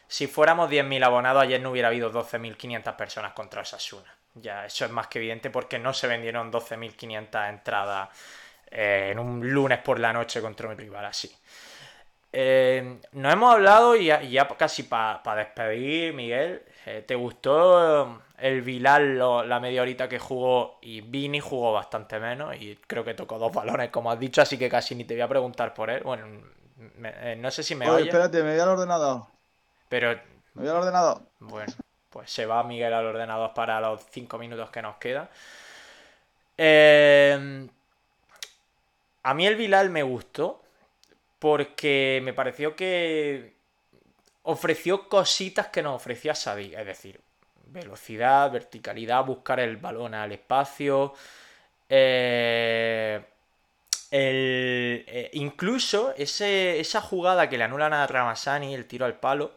si fuéramos 10.000 abonados, ayer no hubiera habido 12.500 personas contra Osasuna. Ya, eso es más que evidente porque no se vendieron 12.500 entradas eh, en un lunes por la noche contra un rival así. Eh, nos hemos hablado y ya, casi para despedir, Miguel. Eh, ¿Te gustó el Vilal la media horita que jugó? Y Vini jugó bastante menos y creo que tocó dos balones, como has dicho, así que casi ni te voy a preguntar por él. Bueno, eh, no sé si me Oye, espérate, me voy al ordenador. Pero. Me voy al ordenador. Bueno, pues se va Miguel al ordenador para los cinco minutos que nos quedan. Eh, a mí el Vilal me gustó porque me pareció que ofreció cositas que nos ofrecía Sadik, es decir, velocidad, verticalidad, buscar el balón al espacio, eh, eh, incluso esa jugada que le anulan a Ramasani, el tiro al palo,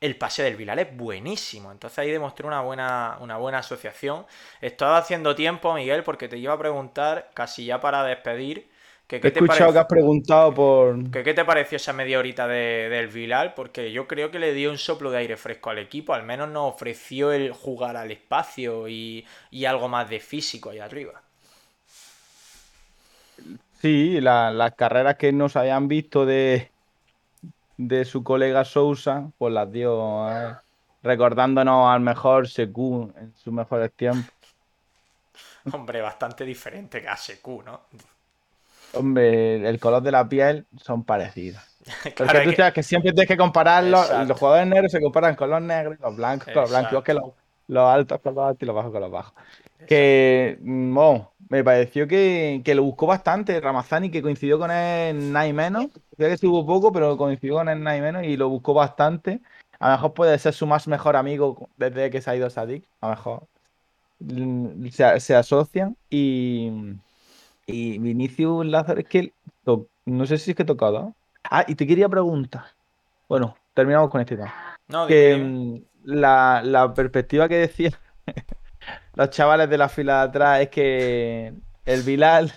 el pase del Vilal es buenísimo. Entonces ahí demostró una buena, una buena asociación. Estaba haciendo tiempo, Miguel, porque te iba a preguntar, casi ya para despedir, He escuchado que has preguntado por. ¿Qué te pareció esa media horita de, del Vilal? Porque yo creo que le dio un soplo de aire fresco al equipo. Al menos nos ofreció el jugar al espacio y, algo más de físico ahí arriba. Sí, las carreras que nos habían visto de, de su colega Sousa, pues las dio eh, recordándonos al mejor Secu en sus mejores tiempos. Hombre, bastante diferente que a Secu, ¿no? Hombre, el color de la piel son parecidos. Porque tú sabes que siempre tienes que compararlos. Los jugadores negros se comparan con los negros, los blancos con los blancos, que los, altos con los altos y los bajos con los bajos. Que, bueno, me pareció que, lo buscó bastante Ramazani, que coincidió con él nada y menos. Creo que estuvo poco, pero coincidió con él nada y menos y lo buscó bastante. A lo mejor puede ser su más mejor amigo desde que se ha ido Sadik. A lo mejor mm, se, se asocian y y Vinicius Lázaro es que no sé si es que he tocado. Ah, y te quería preguntar. Bueno, terminamos con este tema. No, que mm, la, perspectiva que decía los chavales de la fila de atrás es que el Bilal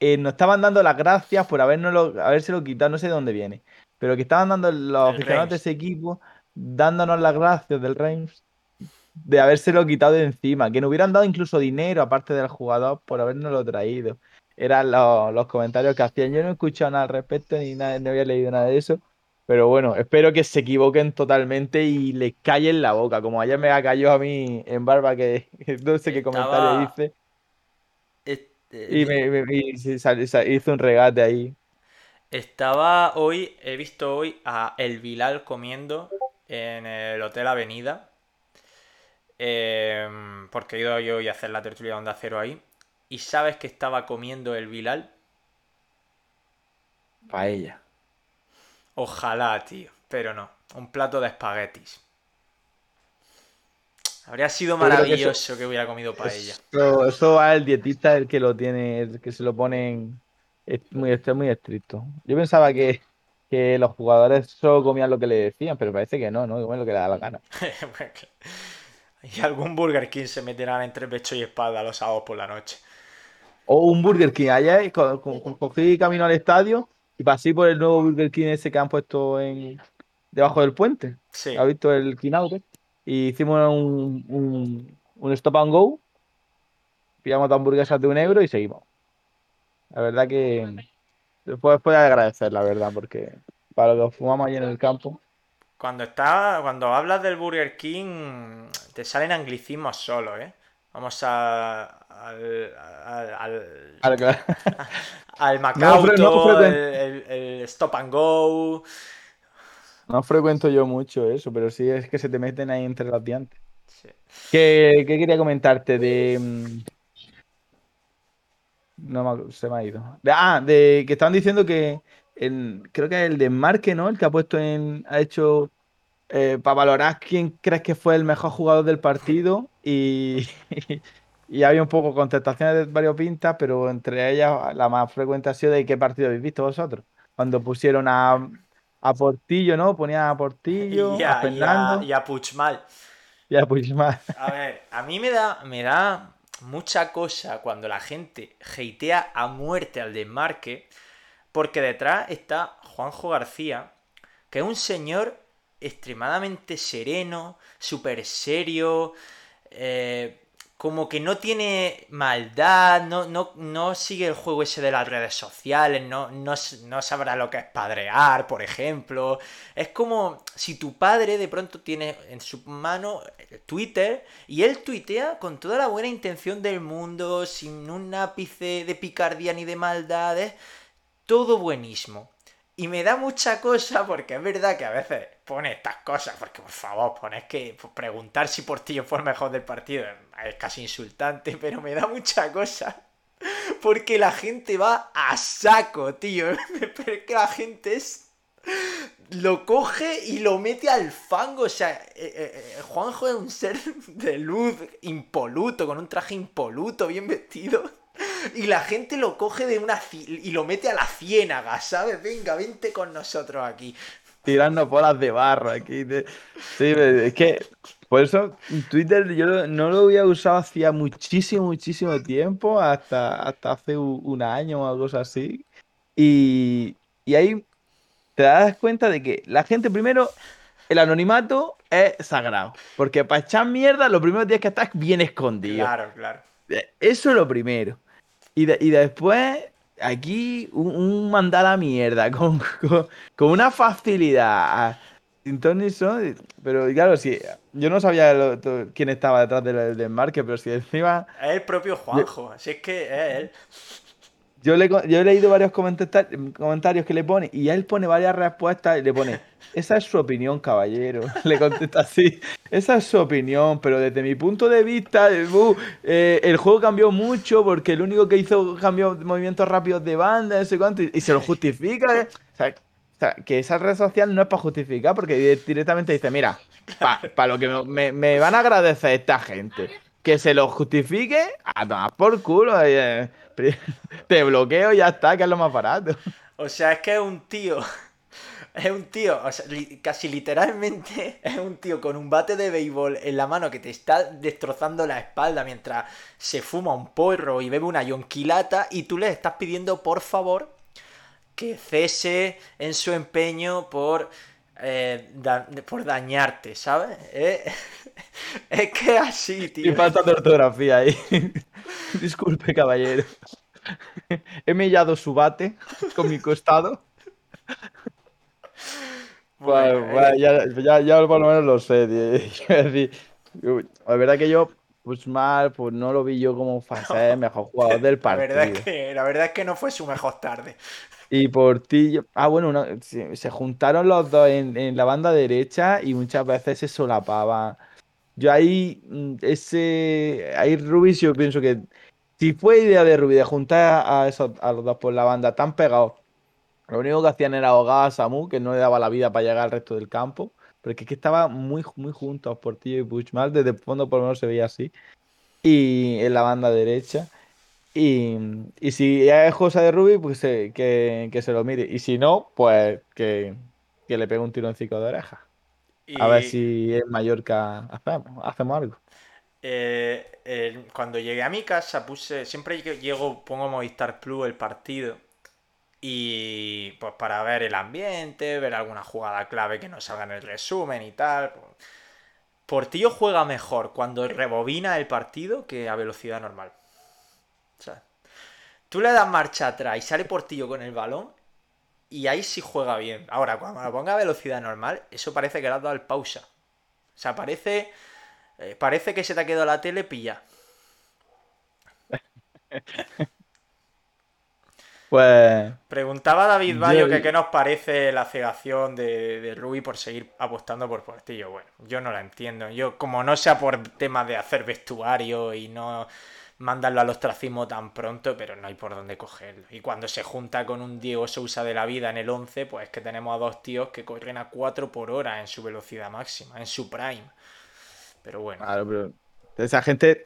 eh, nos estaban dando las gracias por habernoslo, habérselo quitado, no sé de dónde viene, pero que estaban dando los aficionados de ese equipo dándonos las gracias del Reims de habérselo quitado de encima, que nos hubieran dado incluso dinero aparte del jugador por habernoslo traído. Eran los, comentarios que hacían. Yo no he escuchado nada al respecto ni nada, no había leído nada de eso. Pero bueno, espero que se equivoquen totalmente y les callen la boca, como ayer me cayó a mí en barba que, no sé qué comentario dice. y me, hizo un regate ahí. Estaba hoy, he visto hoy a El Vilal comiendo en el Hotel Avenida Em, porque he ido yo a hacer la tertulia de Onda Cero ahí. ¿Y sabes que estaba comiendo el Bilal? Paella. Ojalá, tío. Pero no. Un plato de espaguetis. Habría sido maravilloso que, hubiera comido paella. Eso, eso va el dietista el que lo tiene, el que se lo ponen. Es muy, muy estricto. Yo pensaba que, que los jugadores solo comían lo que le decían, pero parece que no, ¿no? Comen lo que le da la gana. y algún Burger King se meterán entre pecho y espalda los sábados por la noche. O un Burger King. Ayer cogí camino al estadio y pasé por el nuevo Burger King ese que han puesto en debajo del puente. Sí. ¿Has visto el Kinout? Y hicimos un, un, un stop and go. Pillamos dos hamburguesas de un euro y seguimos. La verdad que después puede agradecer, la verdad, porque para lo que fumamos ahí en el campo. Cuando está, cuando hablas del Burger King, te salen anglicismos solo, ¿eh? Vamos a, al, al, al, al Macauto, el, el, Stop and Go. No frecuento yo mucho eso, pero sí es que se te meten ahí entre los dientes. Sí. ¿Qué, ¿Qué, quería comentarte de, mm, no me, se me ha ido. ah, de que estaban diciendo que creo que el de Marque, ¿no? El que ha puesto en. ha hecho. Eh, para valorar quién crees que fue el mejor jugador del partido. Y, y había un poco contestaciones de varios pintas, pero entre ellas la más frecuente ha sido de qué partido habéis visto vosotros. Cuando pusieron a, a Portillo, ¿no? Ponían a Portillo, y a, Fernando. Y a, Puchmal. Y a Puchmal. A ver, a mí me da, me da mucha cosa cuando la gente hatea a muerte al desmarque, porque detrás está Juanjo García, que es un señor extremadamente sereno, súper serio, eh, como que no tiene maldad, no, no, no, sigue el juego ese de las redes sociales, no, no, no, sabrá lo que es padrear, por ejemplo. Es como si tu padre de pronto tiene en su mano Twitter y él tuitea con toda la buena intención del mundo, sin un ápice de picardía ni de maldades, todo buenísimo. Y me da mucha cosa porque es verdad que a veces pone estas cosas, porque por favor, pones que preguntar si Portillo fue el mejor del partido es casi insultante, pero me da mucha cosa. Porque la gente va a saco, tío. Pero es que la gente es. Lo coge y lo mete al fango. O sea, eh, eh, eh, Juanjo es un ser de luz impoluto, con un traje impoluto, bien vestido. Y la gente lo coge de una y lo mete a la ciénaga, ¿sabes? Venga, vente con nosotros aquí. Tirando bolas de barro aquí. Sí, es que por eso Twitter yo no lo había usado hacía muchísimo, muchísimo tiempo, hasta, hasta hace un año o algo así. Y, y ahí te das cuenta de que la gente primero, el anonimato es sagrado. Porque para echar mierda, los primeros días que estás bien escondido. Claro, claro. Eso es lo primero. Y, después, aquí, un, mandar a mierda, con, con, una facilidad. Sin pero claro, sí, yo no sabía quién estaba detrás del, del marque, pero si encima. Es el propio Juanjo, así es que es él. Yo, le, he leído varios comentarios que le pone y él pone varias respuestas y le pone, esa es su opinión, caballero. Le contesta así, esa es su opinión, pero desde mi punto de vista, eh, el juego cambió mucho porque el único que hizo cambió movimientos rápidos de banda, no sé cuánto, y, se lo justifica. O sea, que esa red social no es para justificar porque directamente dice, mira, para lo que me, me, van a agradecer esta gente, que se lo justifique, a tomar por culo. Eh, te bloqueo y ya está, que es lo más barato. O sea, es que es un tío. Es un tío, o sea, casi literalmente es un tío con un bate de béisbol en la mano que te está destrozando la espalda mientras se fuma un porro y bebe una yonquilata y tú le estás pidiendo por favor que cese en su empeño por, eh, por dañarte, ¿sabes? Eh, es que así, tío. Y falta de ortografía ahí. Disculpe, caballero. He mellado su bate con mi costado. Bueno, ya, ya, por lo menos lo sé. la verdad que yo, pues mal, pues no lo vi yo como fase mejor jugador del partido. La verdad, es que, la verdad es que no fue su mejor tarde. Y Portillo. Ah, bueno, se, juntaron los dos en, en, la banda derecha y muchas veces se solapaban. Yo ahí, mm, ese. Ahí Rubis, yo pienso que si fue idea de Rubí de juntar a, esos, a los dos por la banda tan pegados, lo único que hacían era ahogar a Samu, que no le daba la vida para llegar al resto del campo. Porque es que estaba muy, muy juntos Portillo y Buchmal. Desde el fondo por lo menos se veía así. Y en la banda derecha. Y, si es cosa de Ruby, pues que, se lo mire. Y si no, pues que, le pegue un tironcito de oreja. A ver si en Mallorca hacemos, hacemos algo. Eh, cuando llegué a mi casa puse, siempre llego, pongo Movistar Plus el partido y pues para ver el ambiente, ver alguna jugada clave que nos salga en el resumen y tal. Pues, Portillo juega mejor cuando rebobina el partido que a velocidad normal. O sea, tú le das marcha atrás y sale Portillo con el balón y ahí sí juega bien. Ahora, cuando lo ponga a velocidad normal, eso parece que le has dado el pausa. O sea, parece, eh, parece que se te ha quedado la tele pilla. Pues. Preguntaba David Bayo que qué nos parece la cegación de, de Rui por seguir apostando por Portillo. Bueno, yo no la entiendo. Yo, como no sea por temas de hacer vestuario y no mandarlo al ostracismo tan pronto, pero no hay por dónde cogerlo. Y cuando se junta con un Diego Sousa de la vida en el 11, pues es que tenemos a dos tíos que corren a 4 por hora en su velocidad máxima, en su prime. Pero bueno. Claro, pero esa gente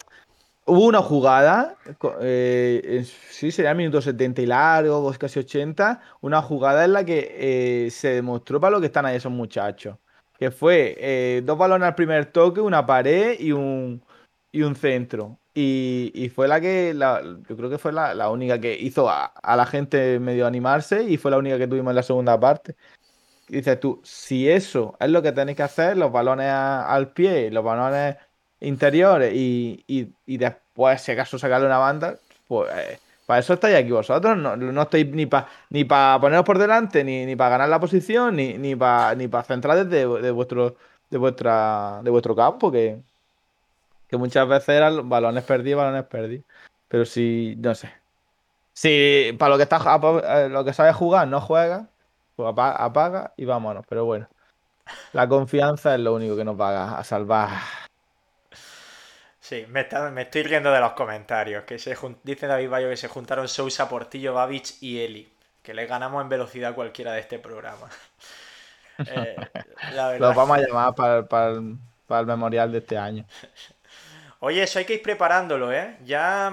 Hubo una jugada, eh, sí, sería minuto 70 y largo, casi 80, una jugada en la que eh, se demostró para lo que están ahí esos muchachos. Que fue eh, dos balones al primer toque, una pared y un, y un centro. Y, fue la que, yo creo que fue la, única que hizo a, a, la gente medio animarse y fue la única que tuvimos en la segunda parte. dices tú, si eso es lo que tenéis que hacer, los balones al pie, los balones interiores y, y, después, si acaso, sacarle una banda, pues eh, para eso estáis aquí vosotros. No, no estáis ni para ni para poneros por delante, ni, ni para ganar la posición, ni, ni para ni para centrar desde de vuestro, de, vuestra, de vuestro campo, que, que muchas veces eran balones perdidos, balones perdidos. Pero si, no sé. Si para lo que, está, eh, lo que sabes jugar no juega, pues apaga, apaga y vámonos. Pero bueno, la confianza es lo único que nos va a salvar Sí, me, estoy riendo de los comentarios. Que se dice David Bayo que se juntaron Sousa, Portillo, Babich y Eli. Que le ganamos en velocidad cualquiera de este programa. eh, Los vamos a llamar para, el memorial de este año. Oye, eso hay que ir preparándolo, ¿eh? Ya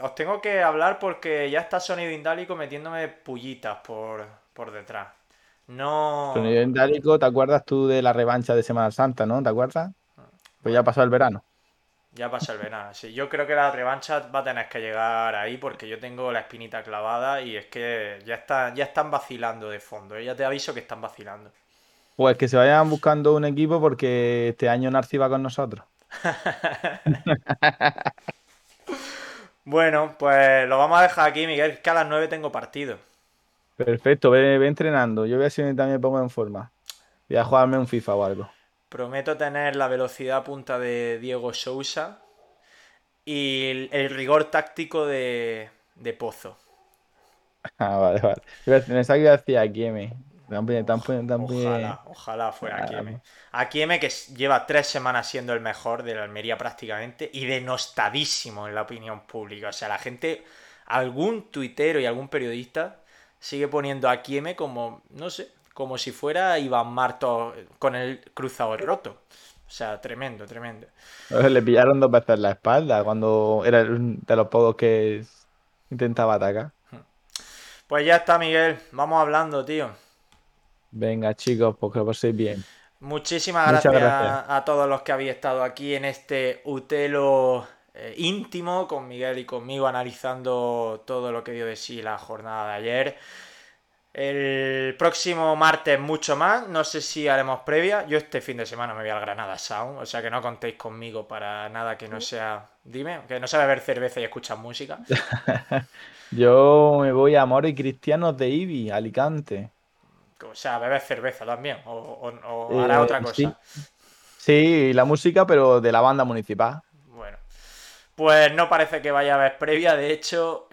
os tengo que hablar porque ya está Sonido Indálico metiéndome pullitas por, por detrás. No. Sonido Indálico, ¿te acuerdas tú de la revancha de Semana Santa, no? ¿Te acuerdas? Pues ya pasó el verano. Ya pasa el verano, sí. Yo creo que la revancha va a tener que llegar ahí porque yo tengo la espinita clavada y es que ya, está, ya están vacilando de fondo. ¿eh? Ya te aviso que están vacilando. Pues que se vayan buscando un equipo porque este año Narci va con nosotros. bueno, pues lo vamos a dejar aquí, Miguel, que a las 9 tengo partido. Perfecto, ve, entrenando. Yo voy a ver si también me pongo en forma. Voy a jugarme un FIFA o algo. Prometo tener la velocidad punta de Diego Sousa y el, rigor táctico de, Pozo. Ah, vale, vale. Pensaba que decía Kieme. Ojalá, ojalá fuera Kieme. Kieme que lleva tres semanas siendo el mejor de la Almería prácticamente y denostadísimo en la opinión pública. O sea, la gente, algún tuitero y algún periodista sigue poniendo a Kieme como, no sé, como si fuera Iván Marto con el cruzado roto. O sea, tremendo, tremendo. Le pillaron dos veces la espalda cuando era de los pocos que intentaba atacar. Pues ya está, Miguel. Vamos hablando, tío. Venga, chicos, pues que lo paséis bien. Muchísimas gracias, a todos los que habéis estado aquí en este Utelo eh, íntimo con Miguel y conmigo analizando todo lo que dio de sí la jornada de ayer. El próximo martes mucho más, no sé si haremos previa. Yo este fin de semana me voy al Granada Sound, o sea que no contéis conmigo para nada que no sea... Dime, que no sea beber cerveza y escuchar música. Yo me voy a Moro y Cristianos de Ibi, Alicante. O sea, beber cerveza también, o, hará otra cosa. Sí. sí, la música, pero de la banda municipal. Bueno, pues no parece que vaya a haber previa, de hecho...